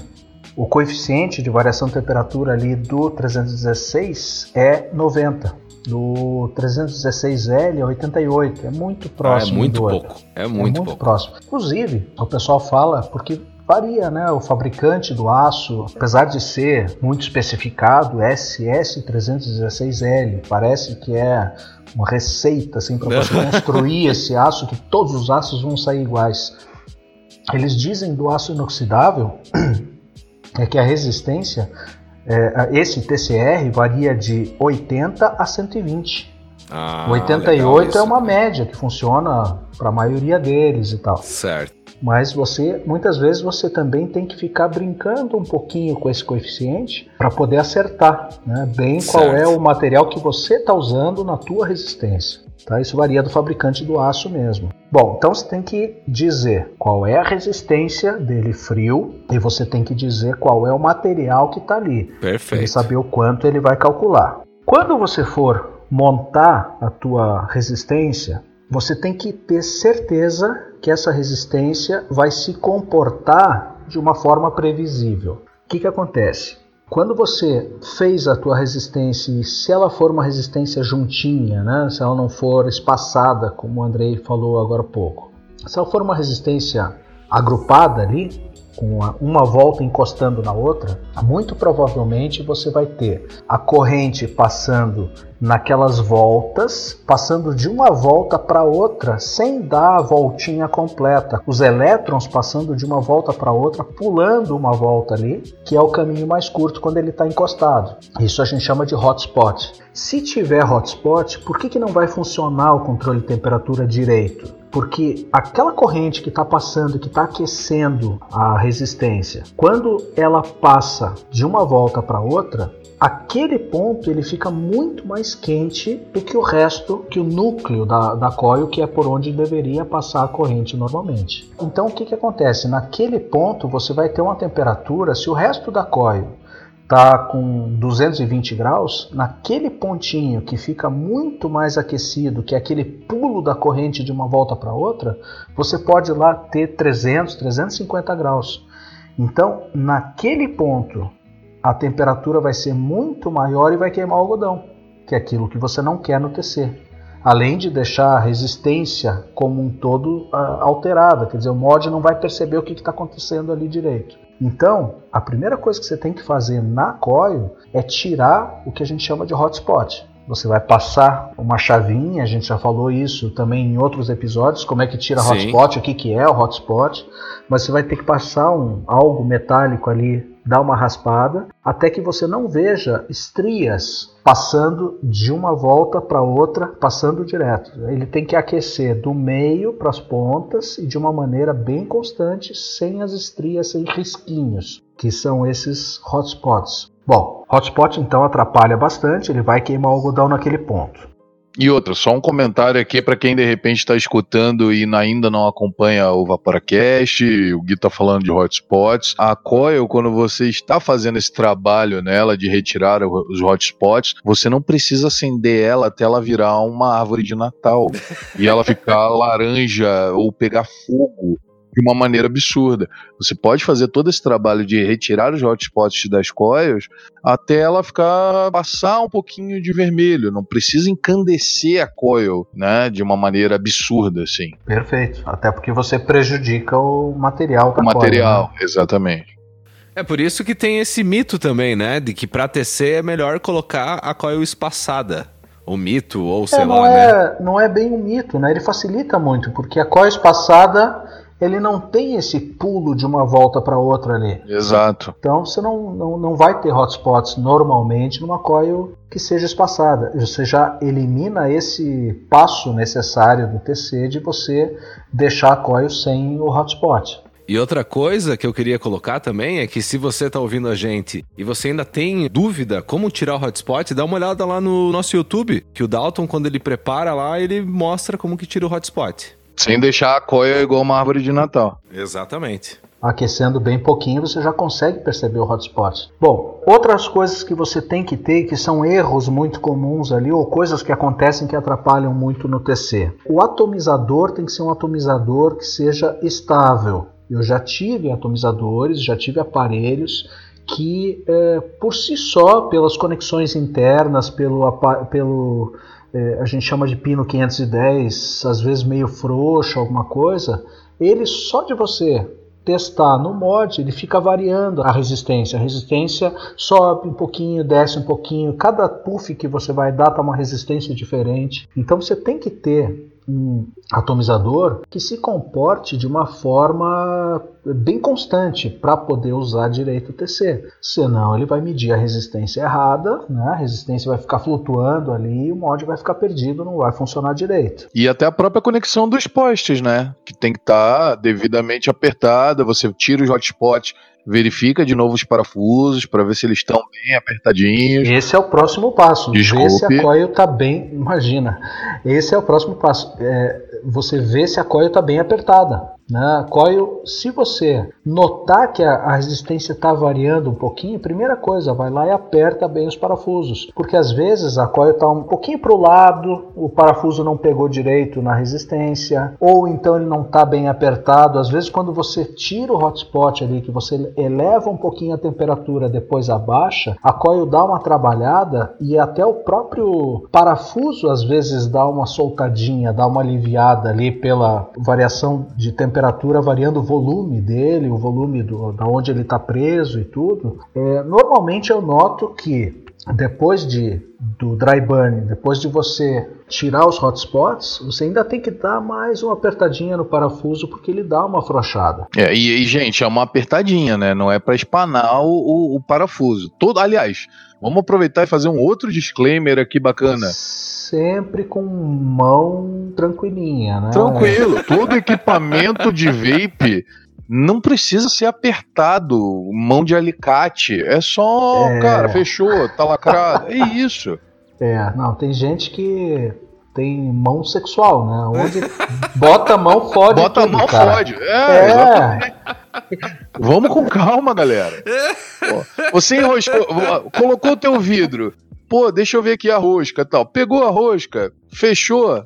O coeficiente de variação de temperatura ali do 316 é 90. Do 316L é 88. É muito próximo. Ah, é muito pouco. É É muito, muito pouco. próximo. Inclusive, o pessoal fala porque varia, né? O fabricante do aço, apesar de ser muito especificado, SS316L, parece que é uma receita assim para você *laughs* construir esse aço que todos os aços vão sair iguais. Eles dizem do aço inoxidável *clears throat* é que a resistência, é, esse TCR varia de 80 a 120. Ah, 88 legal isso. é uma média que funciona para a maioria deles e tal. Certo. Mas você, muitas vezes, você também tem que ficar brincando um pouquinho com esse coeficiente para poder acertar né, bem qual Certo. é o material que você está usando na tua resistência. Tá? Isso varia do fabricante do aço mesmo. Bom, então você tem que dizer qual é a resistência dele frio e você tem que dizer qual é o material que está ali. Perfeito. saber o quanto ele vai calcular. Quando você for montar a tua resistência, você tem que ter certeza que essa resistência vai se comportar de uma forma previsível. O que, que acontece? Quando você fez a tua resistência e se ela for uma resistência juntinha, né? se ela não for espaçada, como o Andrei falou agora há pouco, se ela for uma resistência agrupada ali, com uma volta encostando na outra, muito provavelmente você vai ter a corrente passando naquelas voltas, passando de uma volta para outra sem dar a voltinha completa. Os elétrons passando de uma volta para outra, pulando uma volta ali, que é o caminho mais curto quando ele está encostado. Isso a gente chama de hotspot. Se tiver hotspot, por que, que não vai funcionar o controle de temperatura direito? porque aquela corrente que está passando, que está aquecendo a resistência, quando ela passa de uma volta para outra, aquele ponto ele fica muito mais quente do que o resto, que o núcleo da, da coil, que é por onde deveria passar a corrente normalmente. Então o que, que acontece? Naquele ponto você vai ter uma temperatura, se o resto da coil está com 220 graus, naquele pontinho que fica muito mais aquecido, que é aquele pulo da corrente de uma volta para outra, você pode lá ter 300, 350 graus. Então, naquele ponto, a temperatura vai ser muito maior e vai queimar o algodão, que é aquilo que você não quer no TC. Além de deixar a resistência como um todo uh, alterada, quer dizer, o mod não vai perceber o que está acontecendo ali direito. Então, a primeira coisa que você tem que fazer na coil é tirar o que a gente chama de hotspot. Você vai passar uma chavinha, a gente já falou isso também em outros episódios, como é que tira Sim. hotspot, o que, que é o hotspot, mas você vai ter que passar um, algo metálico ali dá uma raspada, até que você não veja estrias passando de uma volta para outra, passando direto. Ele tem que aquecer do meio para as pontas e de uma maneira bem constante, sem as estrias, sem risquinhos, que são esses hotspots. Bom, hotspot então atrapalha bastante, ele vai queimar o algodão naquele ponto. E outra, só um comentário aqui para quem de repente está escutando e ainda não acompanha o Vaporacast, o Gui tá falando de hotspots. A Coil, quando você está fazendo esse trabalho nela de retirar os hotspots, você não precisa acender ela até ela virar uma árvore de Natal e ela ficar *laughs* laranja ou pegar fogo de uma maneira absurda. Você pode fazer todo esse trabalho de retirar os hotspots das coils até ela ficar passar um pouquinho de vermelho. Não precisa encandecer a coil, né, de uma maneira absurda assim. Perfeito. Até porque você prejudica o material da O material, coil, né? exatamente. É por isso que tem esse mito também, né, de que para tecer é melhor colocar a coil espaçada o mito, ou sei é, lá, é, né? Não é bem um mito, né? Ele facilita muito, porque a coil espaçada ele não tem esse pulo de uma volta para outra ali. Exato. Então você não, não, não vai ter hotspots normalmente numa coil que seja espaçada. Você já elimina esse passo necessário do TC de você deixar a coil sem o hotspot. E outra coisa que eu queria colocar também é que se você está ouvindo a gente e você ainda tem dúvida como tirar o hotspot, dá uma olhada lá no nosso YouTube, que o Dalton, quando ele prepara lá, ele mostra como que tira o hotspot. Sem deixar a coia igual uma árvore de Natal. Exatamente. Aquecendo bem pouquinho, você já consegue perceber o hotspot. Bom, outras coisas que você tem que ter, que são erros muito comuns ali, ou coisas que acontecem que atrapalham muito no TC. O atomizador tem que ser um atomizador que seja estável. Eu já tive atomizadores, já tive aparelhos que, é, por si só, pelas conexões internas, pelo, pelo é, a gente chama de pino 510, às vezes meio frouxo, alguma coisa, ele só de você testar no mod, ele fica variando a resistência. A resistência sobe um pouquinho, desce um pouquinho. Cada puff que você vai dar tá uma resistência diferente. Então você tem que ter um atomizador que se comporte de uma forma bem constante para poder usar direito o TC. Senão ele vai medir a resistência errada, né? a resistência vai ficar flutuando ali e o mod vai ficar perdido, não vai funcionar direito. E até a própria conexão dos postes, né? Que tem que estar tá devidamente apertada, você tira os hotspots verifica de novo os parafusos para ver se eles estão bem apertadinhos. Esse é o próximo passo. Desculpe. Ver se a coil está bem. Imagina. Esse é o próximo passo. É, você vê se a coil está bem apertada. Né? Coil, se você notar que a, a resistência está variando um pouquinho, primeira coisa, vai lá e aperta bem os parafusos, porque às vezes a coil está um pouquinho para o lado, o parafuso não pegou direito na resistência, ou então ele não está bem apertado. Às vezes, quando você tira o hotspot ali, que você eleva um pouquinho a temperatura, depois abaixa, a coil dá uma trabalhada e até o próprio parafuso às vezes dá uma soltadinha, dá uma aliviada ali pela variação de temperatura temperatura variando o volume dele, o volume do, da onde ele está preso e tudo, é, normalmente eu noto que depois de do dry burn, depois de você tirar os hotspots, você ainda tem que dar mais uma apertadinha no parafuso porque ele dá uma afrouxada. É, e, e, gente, é uma apertadinha, né? Não é para espanar o, o, parafuso. Todo, aliás, vamos aproveitar e fazer um outro disclaimer aqui bacana. Sempre com mão tranquilinha, né? Tranquilo. Todo equipamento de vape não precisa ser apertado, mão de alicate. É só, é... cara, fechou, tá lacrado. É isso. É, não, tem gente que tem mão sexual, né? Onde bota a mão, fode. Bota tudo, a mão, cara. fode. É, é. Vamos com calma, galera. Pô, você enroscou, colocou o teu vidro. Pô, deixa eu ver aqui a rosca tal. Pegou a rosca, fechou,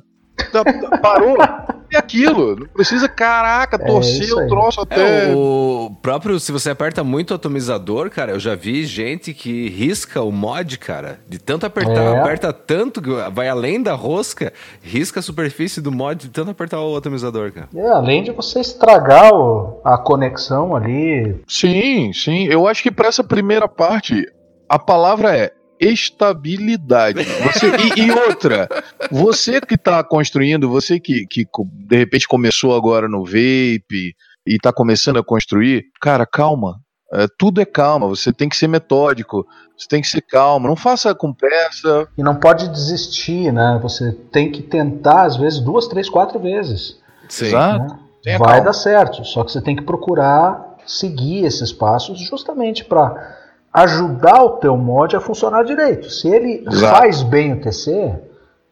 tá, parou *laughs* é aquilo. Não precisa, caraca, é torcer o troço até. É, o próprio, se você aperta muito o atomizador, cara, eu já vi gente que risca o mod, cara. De tanto apertar, é. aperta tanto que vai além da rosca, risca a superfície do mod de tanto apertar o atomizador, cara. É, além de você estragar o, a conexão ali. Sim, sim. Eu acho que para essa primeira parte, a palavra é estabilidade. Você, e, e, outra, você que está construindo, você que, que de repente começou agora no vape e está começando a construir, cara, calma. É, tudo é calma, você tem que ser metódico, você tem que ser calmo, não faça com pressa. E não pode desistir, né? Você tem que tentar, às vezes, duas, três, quatro vezes. Sim. Exato. Né? Vai calma. dar certo, só que você tem que procurar seguir esses passos justamente para ajudar o teu mod a funcionar direito. Se ele Exato. faz bem o TC,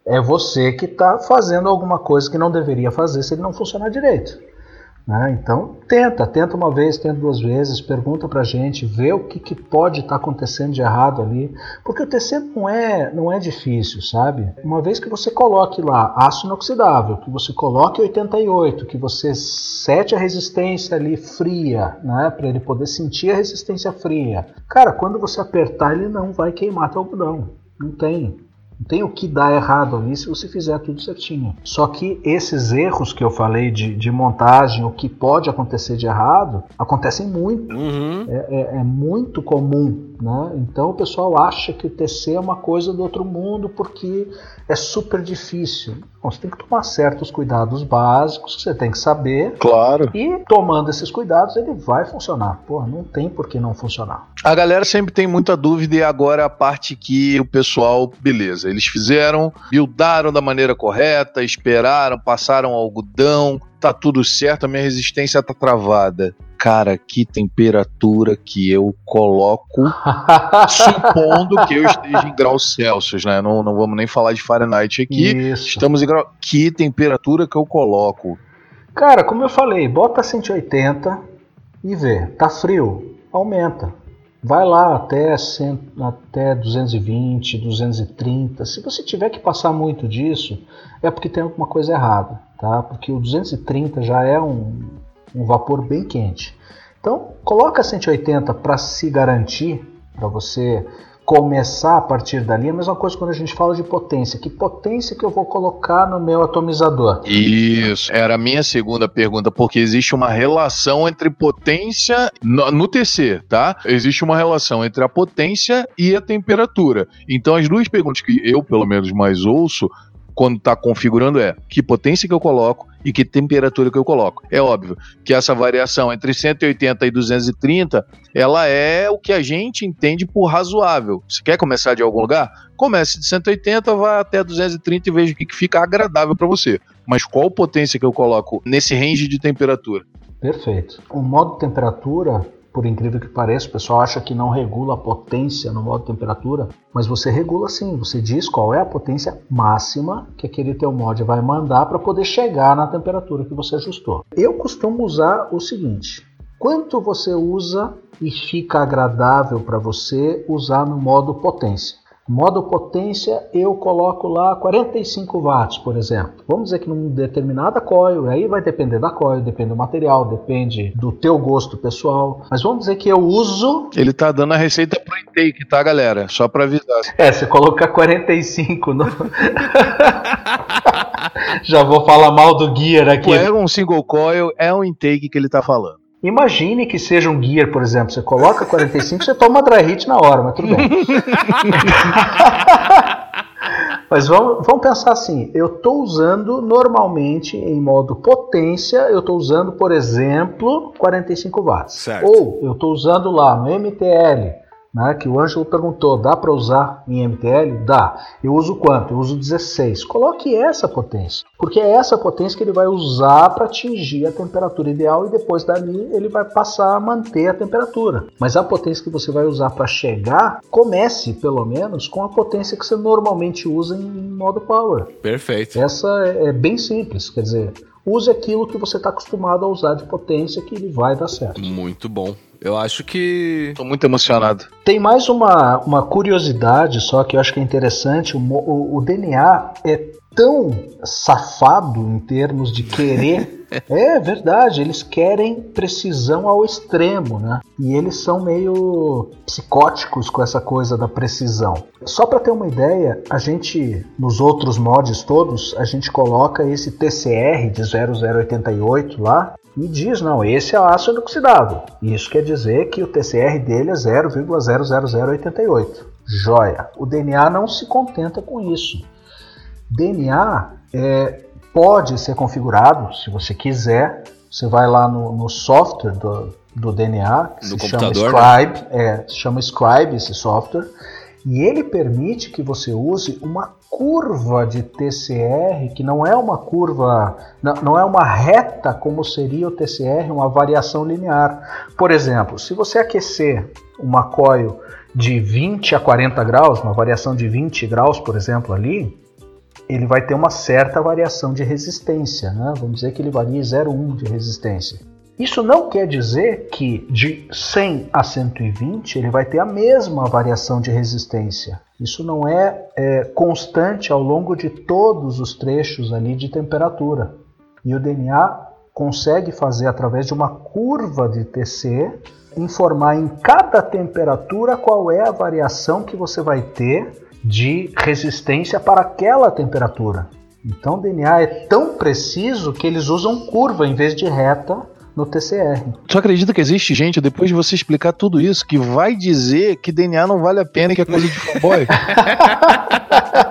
é você que está fazendo alguma coisa que não deveria fazer se ele não funcionar direito. Né? Então, tenta, tenta uma vez, tenta duas vezes, pergunta pra gente, vê o que, que pode estar tá acontecendo de errado ali, porque o TC não é, não é difícil, sabe? Uma vez que você coloque lá aço inoxidável, que você coloque 88, que você sete a resistência ali fria, né, para ele poder sentir a resistência fria. Cara, quando você apertar, ele não vai queimar teu algodão. Não tem. Não tem o que dar errado ali se você fizer tudo certinho. Só que esses erros que eu falei de, de montagem, o que pode acontecer de errado, acontecem muito. Uhum. É, é, é, muito comum. Né? Então o pessoal acha que o TC é uma coisa do outro mundo porque é super difícil. Bom, você tem que tomar certos cuidados básicos que você tem que saber. Claro. E tomando esses cuidados, ele vai funcionar. Pô, não tem por que não funcionar. A galera sempre tem muita dúvida e agora a parte que o pessoal, beleza, eles fizeram, buildaram da maneira correta, esperaram, passaram algodão, tá tudo certo, a minha resistência tá travada. Cara, que temperatura que eu coloco, *laughs* supondo que eu esteja em graus Celsius, né? Não, não vamos nem falar de Fahrenheit aqui. Isso. Estamos em grau. Que temperatura que eu coloco? Cara, como eu falei, bota 180 e vê. Tá frio, aumenta. Vai lá até, 100, até 220, 230. Se você tiver que passar muito disso, é porque tem alguma coisa errada tá? Porque o 230 já é um, um vapor bem quente. Então, coloca 180 para se garantir, para você começar a partir dali. É a mesma coisa quando a gente fala de potência. Que potência que eu vou colocar no meu atomizador? Isso, era a minha segunda pergunta, porque existe uma relação entre potência no, no TC, tá? Existe uma relação entre a potência e a temperatura. Então, as duas perguntas que eu, pelo menos, mais ouço quando está configurando é que potência que eu coloco e que temperatura que eu coloco. É óbvio que essa variação entre 180 e 230, ela é o que a gente entende por razoável. Você quer começar de algum lugar? Comece de 180, vá até 230 e veja o que fica agradável para você. Mas qual potência que eu coloco nesse range de temperatura? Perfeito. O modo temperatura por incrível que pareça, o pessoal acha que não regula a potência no modo temperatura, mas você regula sim, você diz qual é a potência máxima que aquele teu mod vai mandar para poder chegar na temperatura que você ajustou. Eu costumo usar o seguinte: quanto você usa e fica agradável para você usar no modo potência? Modo potência, eu coloco lá 45 watts, por exemplo. Vamos dizer que numa determinada coil, aí vai depender da coil, depende do material, depende do teu gosto pessoal. Mas vamos dizer que eu uso. Ele tá dando a receita pro intake, tá, galera? Só para avisar. É, você colocar 45 no. *laughs* Já vou falar mal do Gear aqui. É um single coil, é um intake que ele tá falando. Imagine que seja um Gear, por exemplo. Você coloca 45, você toma dry hit na hora, mas tudo bem. *laughs* Mas vamos, vamos pensar assim: eu estou usando normalmente em modo potência, eu estou usando, por exemplo, 45 watts. Certo. Ou eu estou usando lá no MTL né, que o Ângelo perguntou, dá para usar em MTL? Dá. Eu uso quanto? Eu uso 16. Coloque essa potência, porque é essa potência que ele vai usar para atingir a temperatura ideal e depois dali ele vai passar a manter a temperatura. Mas a potência que você vai usar para chegar, comece pelo menos com a potência que você normalmente usa em modo power. Perfeito. Essa é, é bem simples, quer dizer, use aquilo que você está acostumado a usar de potência que ele vai dar certo. Muito bom. Eu acho que. Tô muito emocionado. Tem mais uma, uma curiosidade só que eu acho que é interessante. O, o, o DNA é tão safado em termos de querer. *laughs* é verdade, eles querem precisão ao extremo, né? E eles são meio psicóticos com essa coisa da precisão. Só para ter uma ideia, a gente nos outros mods todos, a gente coloca esse TCR de 0088 lá e diz, não, esse é ácido inoxidável. Isso quer dizer que o TCR dele é 0,00088. Joia. O DNA não se contenta com isso. DNA é, pode ser configurado, se você quiser. Você vai lá no, no software do, do DNA, que No se chama Scribe, é, se chama Scribe esse software, e ele permite que você use uma curva de TCR, que não é uma curva, não, é uma reta como seria o TCR, uma variação linear. Por exemplo, se você aquecer uma coil de 20 a 40 graus, uma variação de 20 graus, por exemplo, ali, ele vai ter uma certa variação de resistência, né? vamos dizer que ele varia 0,1 de resistência. Isso não quer dizer que de 100 a 120 ele vai ter a mesma variação de resistência. Isso não é, é constante ao longo de todos os trechos ali de temperatura. E o DNA consegue fazer através de uma curva de TC informar em cada temperatura qual é a variação que você vai ter de resistência para aquela temperatura. Então o DNA é tão preciso que eles usam curva em vez de reta no TCR. Tu acredita que existe gente, depois de você explicar tudo isso, que vai dizer que DNA não vale a pena e que é coisa de fanboy? *laughs*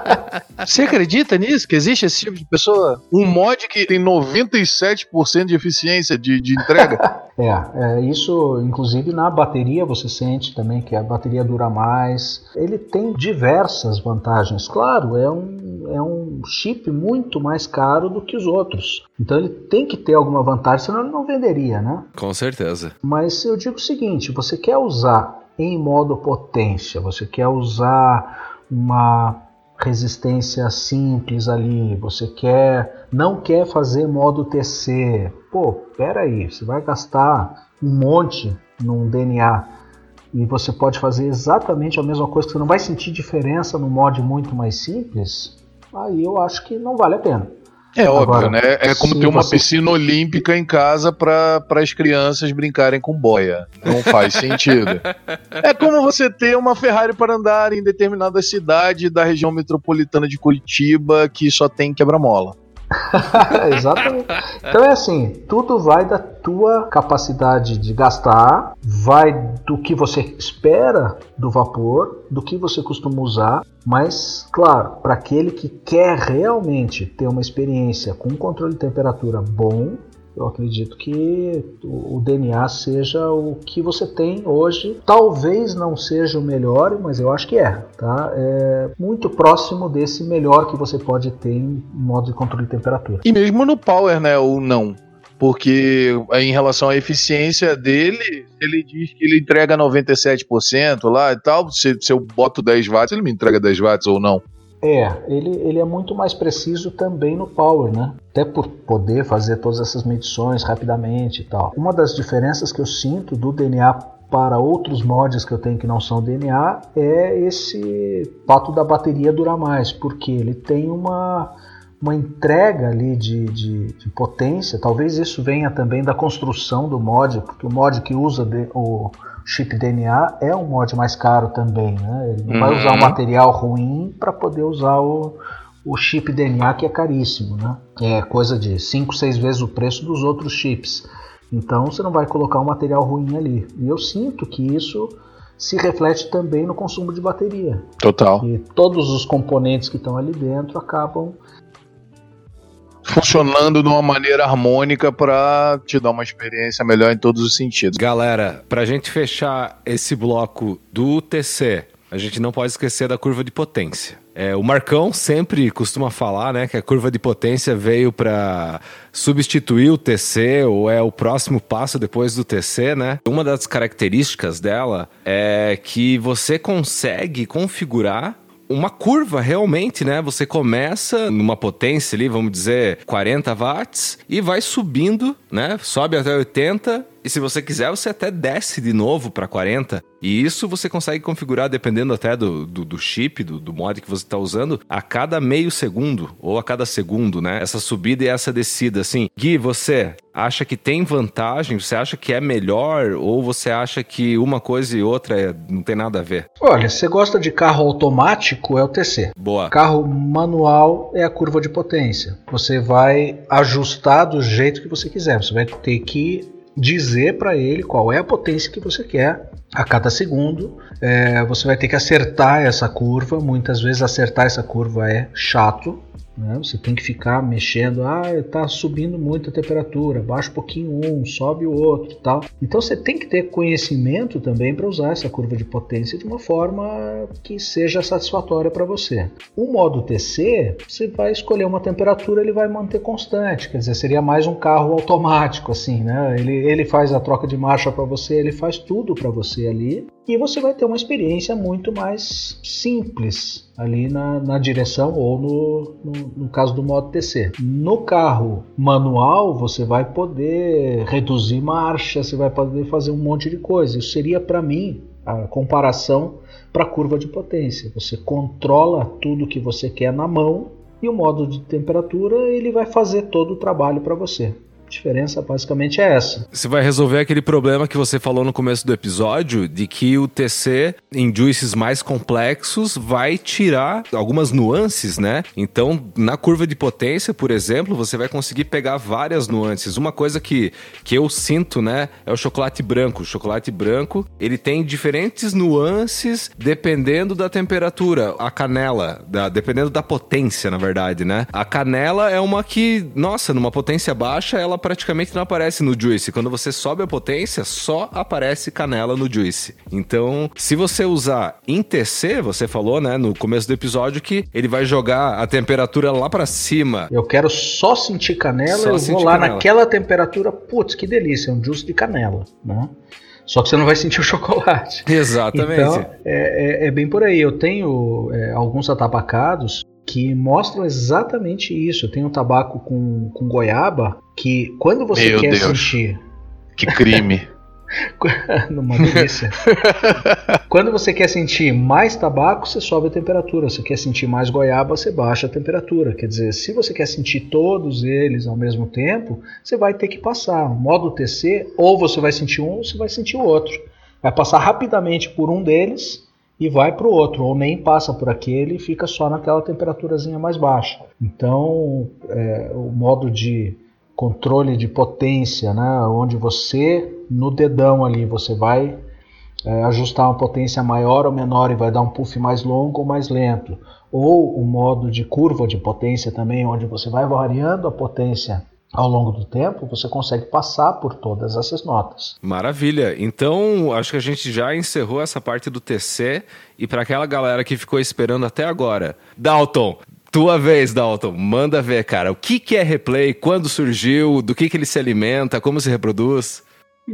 Você acredita nisso? Que existe esse tipo de pessoa? Um mod que tem 97% de eficiência de, de entrega? *laughs* É, é, isso inclusive na bateria você sente também que a bateria dura mais. Ele tem diversas vantagens. Claro, é um, é um chip muito mais caro do que os outros. Então ele tem que ter alguma vantagem, senão ele não venderia, né? Com certeza. Mas eu digo o seguinte: você quer usar em modo potência, você quer usar uma resistência simples ali, você quer não quer fazer modo TC. Pô, pera aí, você vai gastar um monte num DNA e você pode fazer exatamente a mesma coisa que você não vai sentir diferença no mod muito mais simples. Aí eu acho que não vale a pena. É óbvio, Agora, né? É como ter uma você- piscina olímpica em casa para as crianças brincarem com boia. Não faz *laughs* sentido. É como você ter uma Ferrari para andar em determinada cidade da região metropolitana de Curitiba que só tem quebra-mola. *laughs* Exatamente. Então é assim, tudo vai da tua capacidade de gastar, vai do que você espera do vapor, do que você costuma usar, mas claro, para aquele que quer realmente ter uma experiência com um controle de temperatura bom, eu acredito que o DNA seja o que você tem hoje. Talvez não seja o melhor, mas eu acho que é. Tá? É muito próximo desse melhor que você pode ter em modo de controle de temperatura. E mesmo no Power, né? Ou não. Porque em relação à eficiência dele, ele diz que ele entrega 97% lá e tal. Se, se eu boto 10 watts, ele me entrega 10 watts ou não. É, ele, ele é muito mais preciso também no Power, né? Até por poder fazer todas essas medições rapidamente e tal. Uma das diferenças que eu sinto do DNA para outros mods que eu tenho que não são DNA é esse fato da bateria durar mais, porque ele tem uma, uma entrega ali de, de, de potência. Talvez isso venha também da construção do mod, porque o mod que usa de- o chip DNA é um mod mais caro também, né? Ele não vai Uhum. usar um material ruim para poder usar o, o chip DNA que é caríssimo, né? É coisa de 5, 6 vezes o preço dos outros chips. Então você não vai colocar um material ruim ali. E eu sinto que isso se reflete também no consumo de bateria. Total. E todos os componentes que estão ali dentro acabam funcionando de uma maneira harmônica para te dar uma experiência melhor em todos os sentidos. Galera, pra gente fechar esse bloco do TC, a gente não pode esquecer da curva de potência. É, o Marcão sempre costuma falar né, que a curva de potência veio para substituir o TC ou é o próximo passo depois do TC, né? Uma das características dela é que você consegue configurar uma curva realmente, né? Você começa numa potência ali, vamos dizer, 40 watts e vai subindo, né? Sobe até 80 e se você quiser, você até desce de novo para 40. E isso você consegue configurar dependendo até do, do, do chip, do, do, mod que você está usando, a cada meio segundo ou a cada segundo, né? Essa subida e essa descida, assim. Gui, você acha que tem vantagem? Você acha que é melhor? Ou você acha que uma coisa e outra é, não tem nada a ver? Olha, se você gosta de carro automático, é o TC. Boa. Carro manual é a curva de potência. Você vai ajustar do jeito que você quiser. Você vai ter que dizer para ele qual é a potência que você quer a cada segundo. É, você vai ter que acertar essa curva. Muitas vezes acertar essa curva é chato, né? Você tem que ficar mexendo, ah, está subindo muito a temperatura, baixa um pouquinho um, sobe o outro tal. Então você tem que ter conhecimento também para usar essa curva de potência de uma forma que seja satisfatória para você. O modo TC, você vai escolher uma temperatura, ele vai manter constante, quer dizer, seria mais um carro automático assim, né? Ele, ele faz a troca de marcha para você, ele faz tudo para você ali e você vai ter uma experiência muito mais simples ali na, na direção ou no, no, no, caso do modo TC. No carro manual você vai poder reduzir marcha, você vai poder fazer um monte de coisa. Isso seria para mim a comparação para a curva de potência. Você controla tudo que você quer na mão e o modo de temperatura ele vai fazer todo o trabalho para você diferença basicamente é essa. Você vai resolver aquele problema que você falou no começo do episódio, de que o TC em juices mais complexos vai tirar algumas nuances, né? Então, na curva de potência, por exemplo, você vai conseguir pegar várias nuances. Uma coisa que, que eu sinto, né, é o chocolate branco. O chocolate branco, ele tem diferentes nuances dependendo da temperatura. A canela, da, dependendo da potência, na verdade, né? A canela é uma que, nossa, numa potência baixa, ela praticamente não aparece no Juice. Quando você sobe a potência, só aparece canela no Juice. Então, se você usar em TC, você falou, né, no começo do episódio que ele vai jogar a temperatura lá para cima. Eu quero só sentir canela, só eu vou lá canela. naquela temperatura, putz, que delícia, é um juice de canela, né? Só que você não vai sentir o *laughs* chocolate. Exatamente. Então, é, é, é bem por aí. Eu tenho é, alguns atabacados que mostram exatamente isso. Eu tenho um tabaco com, com goiaba que quando você Meu quer Deus. sentir. Que crime! *laughs* *laughs* Numa delícia. Quando você quer sentir mais tabaco, você sobe a temperatura. Se quer sentir mais goiaba, você baixa a temperatura. Quer dizer, se você quer sentir todos eles ao mesmo tempo, você vai ter que passar. modo TC, ou você vai sentir um, ou você vai sentir o outro. Vai passar rapidamente por um deles e vai para o outro, ou nem passa por aquele e fica só naquela temperaturazinha mais baixa. Então, é, o modo de controle de potência, né, onde você no dedão ali você vai é, ajustar uma potência maior ou menor e vai dar um puff mais longo ou mais lento, ou o modo de curva de potência também, onde você vai variando a potência ao longo do tempo, você consegue passar por todas essas notas. Maravilha. Então, acho que a gente já encerrou essa parte do TC e para aquela galera que ficou esperando até agora, Dalton, tua vez, Dalton. Manda ver, cara. O que, que é replay? Quando surgiu? Do que, que ele se alimenta? Como se reproduz?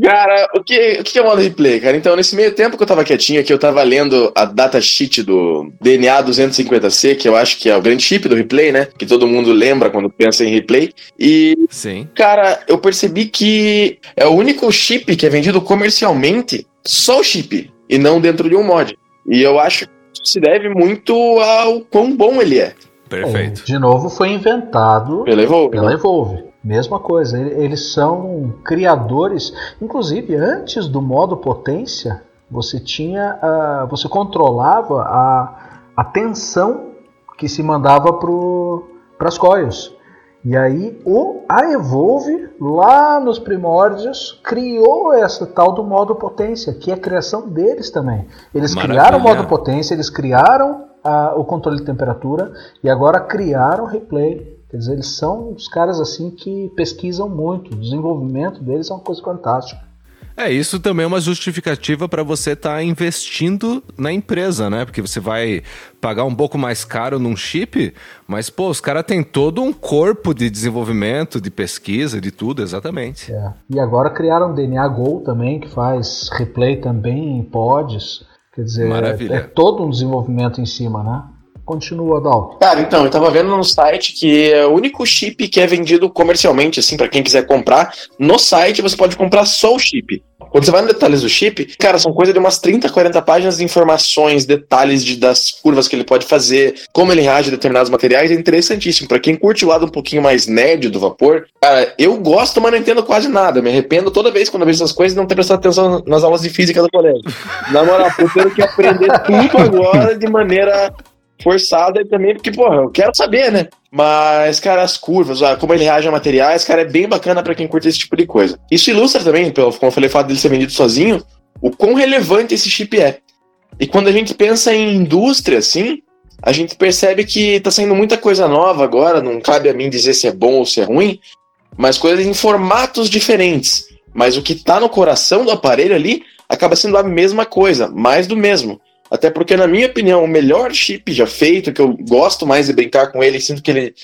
Cara, o que, o que é modo replay, cara? Então, nesse meio tempo que eu tava quietinho aqui, eu tava lendo a datasheet do DNA 250C, que eu acho que é o grande chip do replay, né? Que todo mundo lembra quando pensa em replay. E, Sim. cara, eu percebi que é o único chip que é vendido comercialmente, só o chip, e não dentro de um mod. E eu acho que se deve muito ao quão bom ele é. Perfeito. de novo, foi inventado pela Evolve. Pela Evolve. Mesma coisa, eles são criadores, inclusive antes do modo potência, você tinha, uh, você controlava a, a tensão que se mandava para as coios. E aí o, a Evolve, lá nos primórdios, criou essa tal do modo potência, que é a criação deles também. Eles Maravilha. criaram o modo potência, eles criaram a, o controle de temperatura e agora criaram o replay. Quer dizer, eles são os caras assim que pesquisam muito. O desenvolvimento deles é uma coisa fantástica. É, isso também é uma justificativa para você estar tá investindo na empresa, né? Porque você vai pagar um pouco mais caro num chip, mas, pô, os caras têm todo um corpo de desenvolvimento, de pesquisa, de tudo, exatamente. É. E agora criaram o DNA Go também, que faz replay também em pods. Quer dizer, Maravilha. é, é todo um desenvolvimento em cima, né? Continua, Adalto. Cara, então, eu tava vendo no site que é o único chip que é vendido comercialmente, assim, para quem quiser comprar, no site você pode comprar só o chip. Quando você vai no detalhes do chip, cara, são coisa de umas 30, 40 páginas de informações, detalhes de, das curvas que ele pode fazer, como ele reage a determinados materiais, é interessantíssimo. Para quem curte o lado um pouquinho mais nerd do vapor, cara, eu gosto, mas não entendo quase nada. Me arrependo toda vez quando eu vejo essas coisas e não ter prestado atenção nas aulas de física do colégio. Na moral, eu tenho que aprender tudo agora de maneira forçada também, porque, porra, eu quero saber, né? Mas, cara, as curvas, como ele reage a materiais, cara, é bem bacana para quem curte esse tipo de coisa. Isso ilustra também, pelo, como eu falei, o fato dele ser vendido sozinho, o quão relevante esse chip é. E quando a gente pensa em indústria, assim, a gente percebe que tá saindo muita coisa nova agora, não cabe a mim dizer se é bom ou se é ruim, mas coisas em formatos diferentes. Mas o que tá no coração do aparelho ali acaba sendo a mesma coisa, mais do mesmo. Até porque, na minha opinião, o melhor chip já feito, que eu gosto mais de brincar com ele, sinto que ele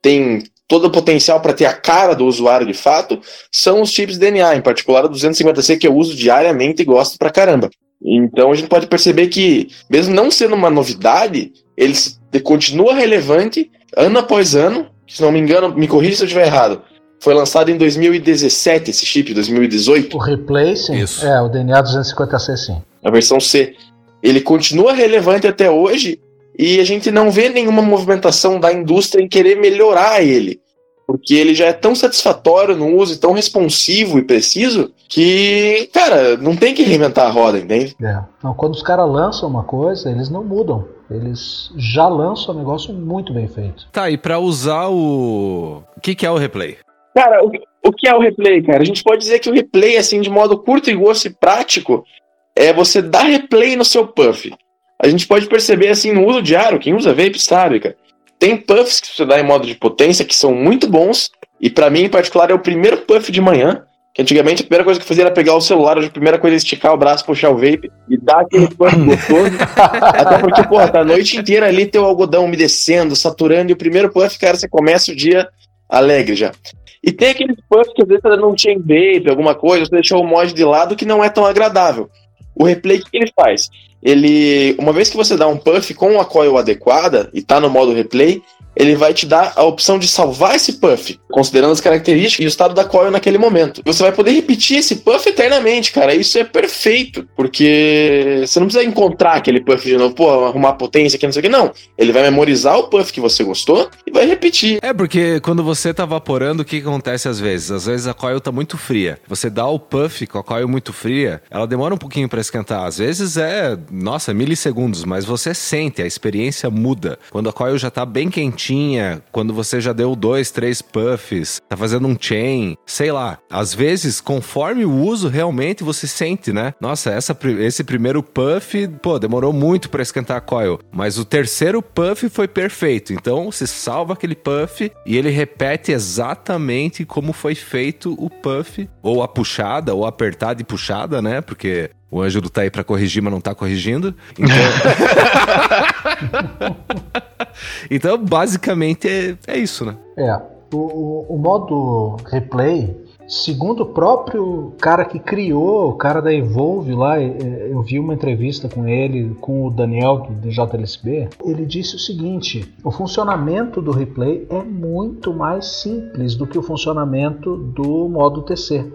tem todo o potencial para ter a cara do usuário de fato, são os chips DNA, em particular o 250C, que eu uso diariamente e gosto pra caramba. Então a gente pode perceber que, mesmo não sendo uma novidade, ele continua relevante ano após ano. Se não me engano, me corrija se eu estiver errado. Foi lançado em 2017 esse chip, 2018. O Replay, sim. Isso. É, o DNA 250C, sim. A versão C. Ele continua relevante até hoje e a gente não vê nenhuma movimentação da indústria em querer melhorar ele. Porque ele já é tão satisfatório no uso, tão responsivo e preciso, que, cara, não tem que reinventar a roda, entende? É. Não, quando os caras lançam uma coisa, eles não mudam. Eles já lançam um negócio muito bem feito. Tá, e pra usar o. O que, que é o replay? Cara, o, o que é o replay, cara? A gente pode dizer que o replay, assim, de modo curto e grosso e prático, é você dar replay no seu puff. A gente pode perceber assim no uso diário, quem usa vape sabe, cara. Tem puffs que você dá em modo de potência que são muito bons, e para mim em particular é o primeiro puff de manhã, que antigamente a primeira coisa que eu fazia era pegar o celular, a primeira coisa é esticar o braço, puxar o vape e dar aquele puff *laughs* gostoso. Até porque, porra, tá a noite inteira ali teu algodão umedecendo, saturando, e o primeiro puff, cara, você começa o dia alegre já. E tem aqueles puffs que às vezes você não tinha vape, alguma coisa, você deixou o mod de lado que não é tão agradável. O replay, o que ele faz? Ele, uma vez que você dá um puff com a coil adequada e tá no modo replay, ele vai te dar a opção de salvar esse puff, considerando as características e o estado da coil naquele momento. Você vai poder repetir esse puff eternamente, cara. Isso é perfeito, porque você não precisa encontrar aquele puff de novo, pô, arrumar potência aqui, não sei o que. Não. Ele vai memorizar o puff que você gostou e vai repetir. É, porque quando você tá vaporando, o que acontece às vezes? Às vezes a coil tá muito fria. Você dá o puff com a coil muito fria, ela demora um pouquinho para esquentar. Às vezes é, nossa, milissegundos, mas você sente, a experiência muda. Quando a coil já tá bem quentinha, quando você já deu dois, três puffs, tá fazendo um chain, sei lá. Às vezes, conforme o uso, realmente você sente, né? Nossa, essa, esse primeiro puff, pô, demorou muito para esquentar a coil, mas o terceiro puff foi perfeito. Então, você salva aquele puff e ele repete exatamente como foi feito o puff, ou a puxada, ou apertada e puxada, né? Porque o Ângelo tá aí pra corrigir, mas não tá corrigindo. Então, *laughs* então basicamente, é, é isso, né? É. O, o, modo replay, segundo o próprio cara que criou, o cara da Evolve lá, eu vi uma entrevista com ele, com o Daniel do DJLSB, ele disse o seguinte: o funcionamento do replay é muito mais simples do que o funcionamento do modo TC.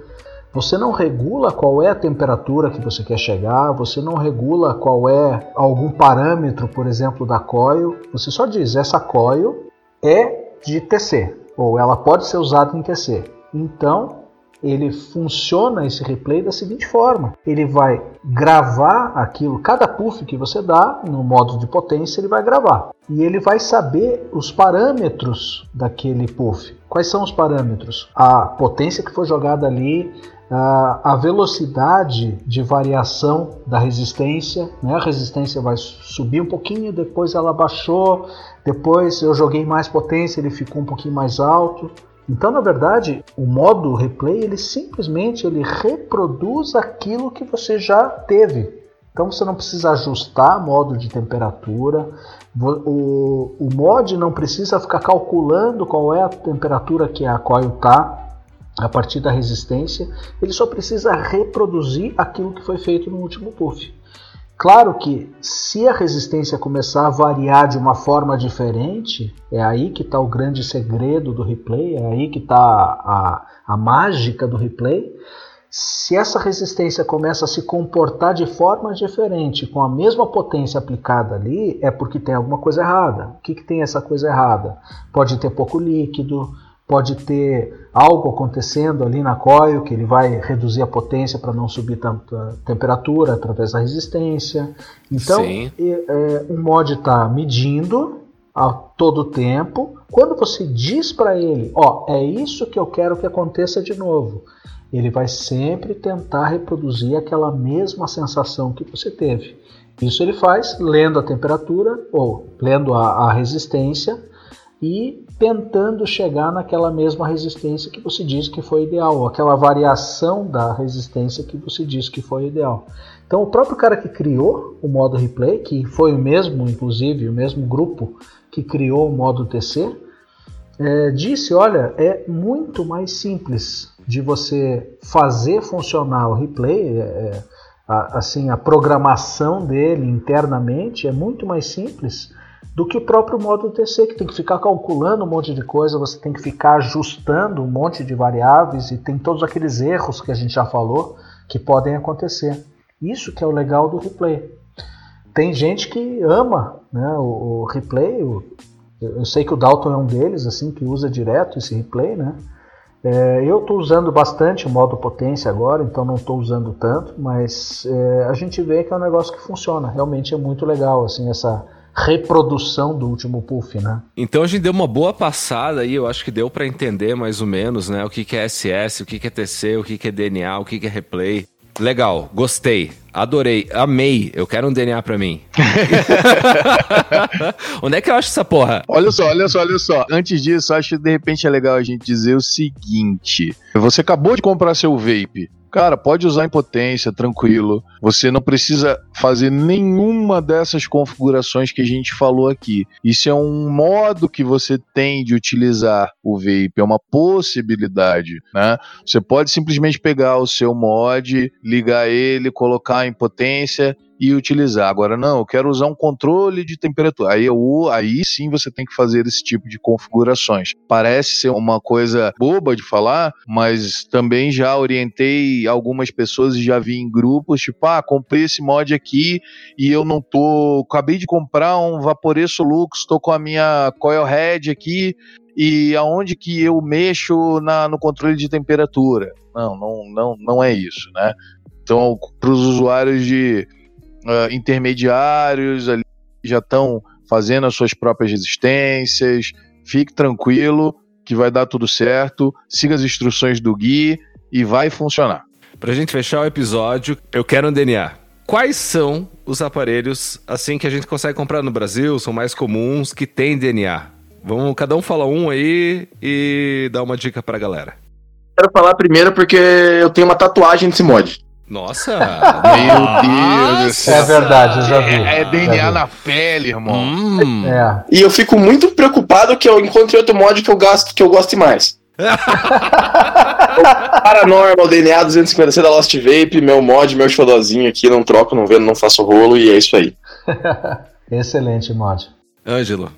Você não regula qual é a temperatura que você quer chegar, você não regula qual é algum parâmetro, por exemplo, da coil. Você só diz essa coil é de TC ou ela pode ser usada em TC. Então ele funciona esse replay da seguinte forma: ele vai gravar aquilo, cada puff que você dá no modo de potência, ele vai gravar. E ele vai saber os parâmetros daquele puff. Quais são os parâmetros? A potência que foi jogada ali, a velocidade de variação da resistência, né? a resistência vai subir um pouquinho, depois ela baixou, depois eu joguei mais potência, ele ficou um pouquinho mais alto. Então, na verdade, o modo replay ele simplesmente ele reproduz aquilo que você já teve. Então você não precisa ajustar modo de temperatura, o, o mod não precisa ficar calculando qual é a temperatura que a coil está a partir da resistência, ele só precisa reproduzir aquilo que foi feito no último puff. Claro que se a resistência começar a variar de uma forma diferente, é aí que está o grande segredo do replay, é aí que está a, a mágica do replay. Se essa resistência começa a se comportar de forma diferente, com a mesma potência aplicada ali, é porque tem alguma coisa errada. O que, que tem essa coisa errada? Pode ter pouco líquido, pode ter algo acontecendo ali na coil que ele vai reduzir a potência para não subir tanta temperatura através da resistência. Então, é, é, o mod está medindo a todo tempo. Quando você diz para ele, ó, é isso que eu quero que aconteça de novo, ele vai sempre tentar reproduzir aquela mesma sensação que você teve. Isso ele faz lendo a temperatura ou lendo a, a resistência e tentando chegar naquela mesma resistência que você diz que foi ideal, ou aquela variação da resistência que você diz que foi ideal. Então, o próprio cara que criou o modo replay, que foi o mesmo, inclusive, o mesmo grupo que criou o modo TC, é, disse: olha, é muito mais simples de você fazer funcionar o replay. É, é a, assim, a programação dele internamente é muito mais simples do que o próprio módulo TC, que tem que ficar calculando um monte de coisa, você tem que ficar ajustando um monte de variáveis e tem todos aqueles erros que a gente já falou que podem acontecer. Isso que é o legal do replay. Tem gente que ama né, o, o replay, o, eu sei que o Dalton é um deles, assim, que usa direto esse replay, né? É, eu estou usando bastante o modo potência agora, então não estou usando tanto, mas é, a gente vê que é um negócio que funciona. Realmente é muito legal, assim, essa reprodução do último puff, né? Então a gente deu uma boa passada aí, eu acho que deu para entender mais ou menos, né, o que, que é SS, o que, que é TC, o que, que é DNA, o que, que é replay. Legal, gostei, adorei, amei. Eu quero um DNA pra mim. *laughs* Onde é que eu acho essa porra? Olha só, olha só, olha só. Antes disso, acho que de repente é legal a gente dizer o seguinte: você acabou de comprar seu vape. Cara, pode usar em potência, tranquilo. Você não precisa fazer nenhuma dessas configurações que a gente falou aqui. Isso é um modo que você tem de utilizar o vape, é uma possibilidade, né? Você pode simplesmente pegar o seu mod, ligar ele, colocar em potência e utilizar. Agora, não, eu quero usar um controle de temperatura. Aí, eu, aí sim você tem que fazer esse tipo de configurações. Parece ser uma coisa boba de falar, mas também já orientei algumas pessoas e já vi em grupos, tipo, ah, comprei esse mod aqui e eu não tô. Acabei de comprar um Vaporeço Lux, tô com a minha Coil Head aqui e aonde que eu mexo na, no controle de temperatura. Não, não, não, não é isso, né? Então, para os usuários de uh, intermediários ali já estão fazendo as suas próprias resistências. Fique tranquilo que vai dar tudo certo. Siga as instruções do Gui e vai funcionar. Pra gente fechar o episódio, eu quero um DNA. Quais são os aparelhos assim que a gente consegue comprar no Brasil, são mais comuns, que tem DNA? Vamos cada um falar um aí e dar uma dica pra galera. Quero falar primeiro porque eu tenho uma tatuagem desse mod. Nossa! *laughs* Meu Deus do céu. É verdade, eu já vi. É, é DNA na pele, irmão. Hum. É. E eu fico muito preocupado que eu encontrei outro mod que eu gasto que eu goste mais. *laughs* Paranormal DNA 250C da Lost Vape, meu mod, meu xodozinho aqui, não troco, não vendo, não faço rolo e é isso aí. *laughs* Excelente mod. Ângelo.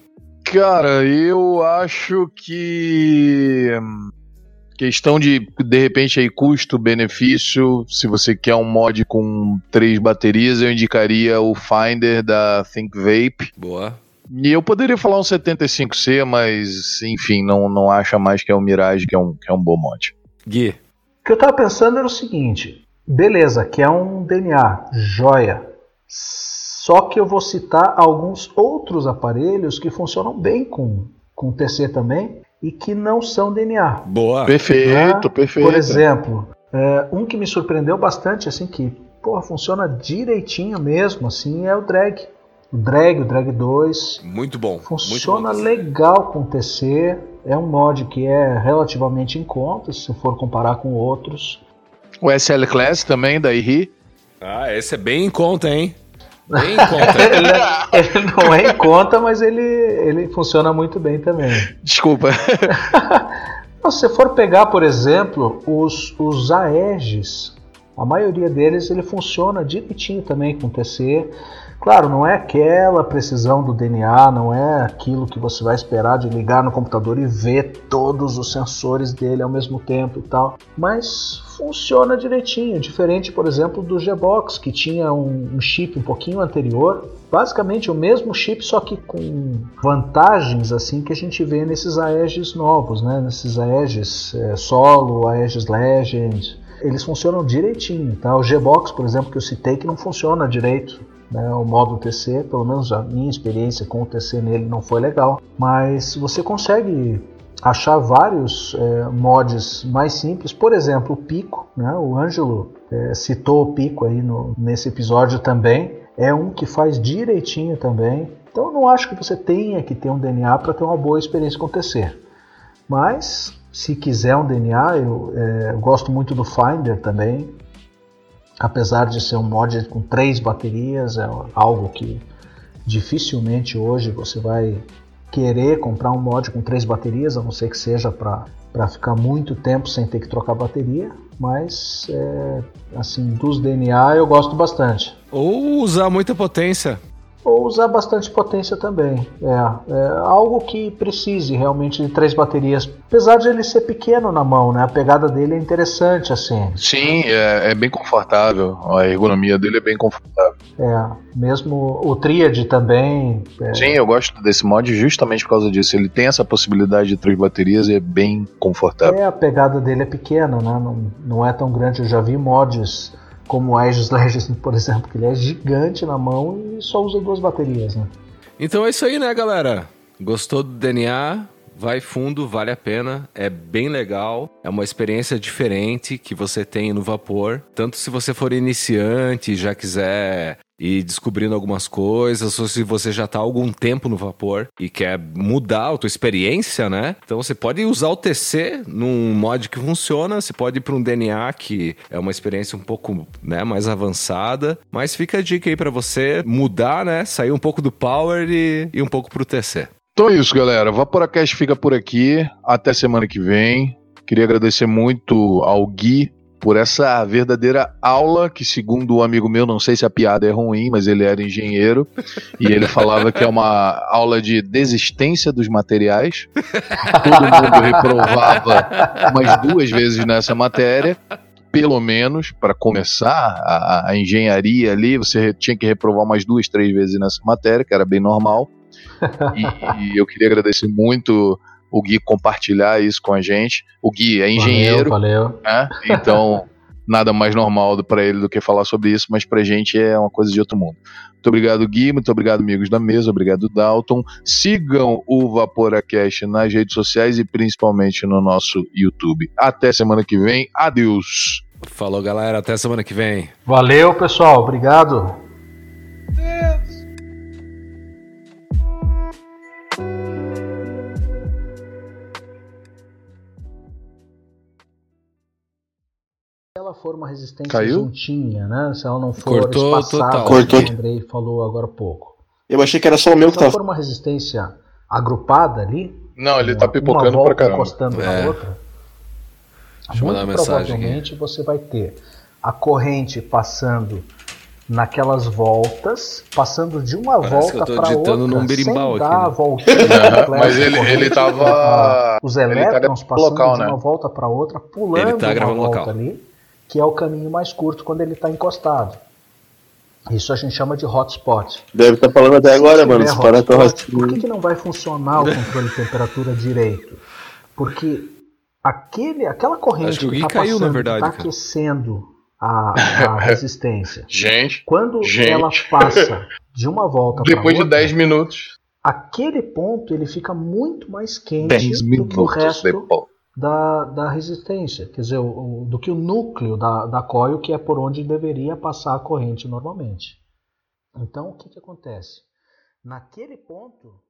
Cara, eu acho que Questão de, de repente, aí custo-benefício. Se você quer um mod com três baterias, eu indicaria o Finder da Think Vape. Boa. E eu poderia falar um 75C, mas enfim, não, não acha mais que é o Mirage, que é um, que é um bom mod. Gui. que eu estava pensando era o seguinte: beleza, que é um DNA, joia. Só que eu vou citar alguns outros aparelhos que funcionam bem com, com TC também e que não são DNA. Boa. Perfeito, né? perfeito. Por exemplo, é, um que me surpreendeu bastante, assim, que porra, funciona direitinho mesmo, assim, é o drag. O drag, o drag 2. Muito bom. Funciona muito bom. legal com TC. É um mod que é relativamente em conta, se for comparar com outros. O SL Class também, da IRI. Ah, esse é bem em conta, hein? Bem em conta. *laughs* ele, ele não é em conta, mas ele, ele funciona muito bem também. Desculpa. *laughs* Se você for pegar, por exemplo, os, os Aegis, a maioria deles ele funciona direitinho também com TC. Claro, não é aquela precisão do DNA, não é aquilo que você vai esperar de ligar no computador e ver todos os sensores dele ao mesmo tempo e tal, mas funciona direitinho, diferente, por exemplo, do G-Box, que tinha um, um chip um pouquinho anterior, basicamente o mesmo chip, só que com vantagens assim que a gente vê nesses Aegis novos, né? nesses Aegis é, Solo, Aegis Legend, eles funcionam direitinho, tá? O G-Box, por exemplo, que eu citei, que não funciona direito, né, o modo TC, pelo menos a minha experiência com o TC nele não foi legal, mas você consegue achar vários é, mods mais simples, por exemplo, o Pico, né, o Ângelo é, citou o Pico aí no, nesse episódio também, é um que faz direitinho também, então eu não acho que você tenha que ter um DNA para ter uma boa experiência com o TC, mas se quiser um DNA, eu, é, eu gosto muito do Finder também, apesar de ser um mod com três baterias, é algo que dificilmente hoje você vai querer comprar um mod com três baterias, a não ser que seja para ficar muito tempo sem ter que trocar bateria. Mas, é, assim, dos DNA eu gosto bastante. Ou usar muita potência. Ou usar bastante potência também. É, é, algo que precise realmente de três baterias. Apesar de ele ser pequeno na mão, né? A pegada dele é interessante, assim. Sim, é, é bem confortável. A ergonomia dele é bem confortável. É, mesmo o Triad também. É... Sim, eu gosto desse mod justamente por causa disso. Ele tem essa possibilidade de três baterias e é bem confortável. É, a pegada dele é pequena, né? Não, não é tão grande. Eu já vi mods como o Aegis Legends, por exemplo, que ele é gigante na mão e só usa duas baterias, né? Então é isso aí, né, galera? Gostou do DNA? Vai fundo, vale a pena, é bem legal, é uma experiência diferente que você tem no vapor. Tanto se você for iniciante e já quiser ir descobrindo algumas coisas, ou se você já está há algum tempo no vapor e quer mudar a tua experiência, né? Então você pode usar o TC num mod que funciona, você pode ir para um DNA que é uma experiência um pouco né, mais avançada, mas fica a dica aí para você mudar, né? Sair um pouco do power e ir um pouco pro TC. Então é isso, galera. Vaporacast fica por aqui. Até semana que vem. Queria agradecer muito ao Gui por essa verdadeira aula, que segundo um amigo meu, não sei se a piada é ruim, mas ele era engenheiro, e ele falava que é uma aula de desistência dos materiais. Todo mundo reprovava umas duas vezes nessa matéria. Pelo menos, para começar a, a engenharia ali, você tinha que reprovar umas duas, três vezes nessa matéria, que era bem normal. E, e eu queria agradecer muito o Gui compartilhar isso com a gente. O Gui é engenheiro, valeu, valeu. Né? então *laughs* nada mais normal para ele do que falar sobre isso, mas pra gente é uma coisa de outro mundo. Muito obrigado, Gui, muito obrigado, amigos da mesa, obrigado, Dalton. Sigam o VaporaCast nas redes sociais e principalmente no nosso YouTube. Até semana que vem, adeus! Falou, galera, até semana que vem. Valeu, pessoal, obrigado. For uma resistência Caiu? juntinha, né? Se ela não for Cortou espaçada, total. Cortou. como o Andrei falou agora há pouco. Eu achei que era só o meu que Se ela for uma resistência agrupada ali, Não, ele tá uma pipocando volta pra caramba. encostando É. na outra, Deixa eu mandar muito uma mensagem aqui. provavelmente você vai ter a corrente passando naquelas voltas, passando de uma Parece volta para outra, num berimbau sem aqui, dar né? a voltinha mas ele- ele tava- a- os ele tá elétrons gravando passando local, de né? uma volta para outra, pulando Ele tá uma volta local. ali, que é o caminho mais curto quando ele está encostado. Isso a gente chama de hotspot. Deve estar falando até agora, Se mano. Se parar tão hotspot, Por que, que não vai funcionar o controle de temperatura direito? Porque aquele, aquela corrente que tá na passando, tá cara. aquecendo a, a *laughs* resistência. Gente, Quando Gente. ela passa de uma volta para depois de outra, 10 minutos. aquele ponto ele fica muito mais quente 10 do minutos que o resto depois. Da, da resistência, quer dizer, o- o- do que o núcleo da, da coil, que é por onde deveria passar a corrente normalmente. Então, o que, que acontece? Naquele ponto,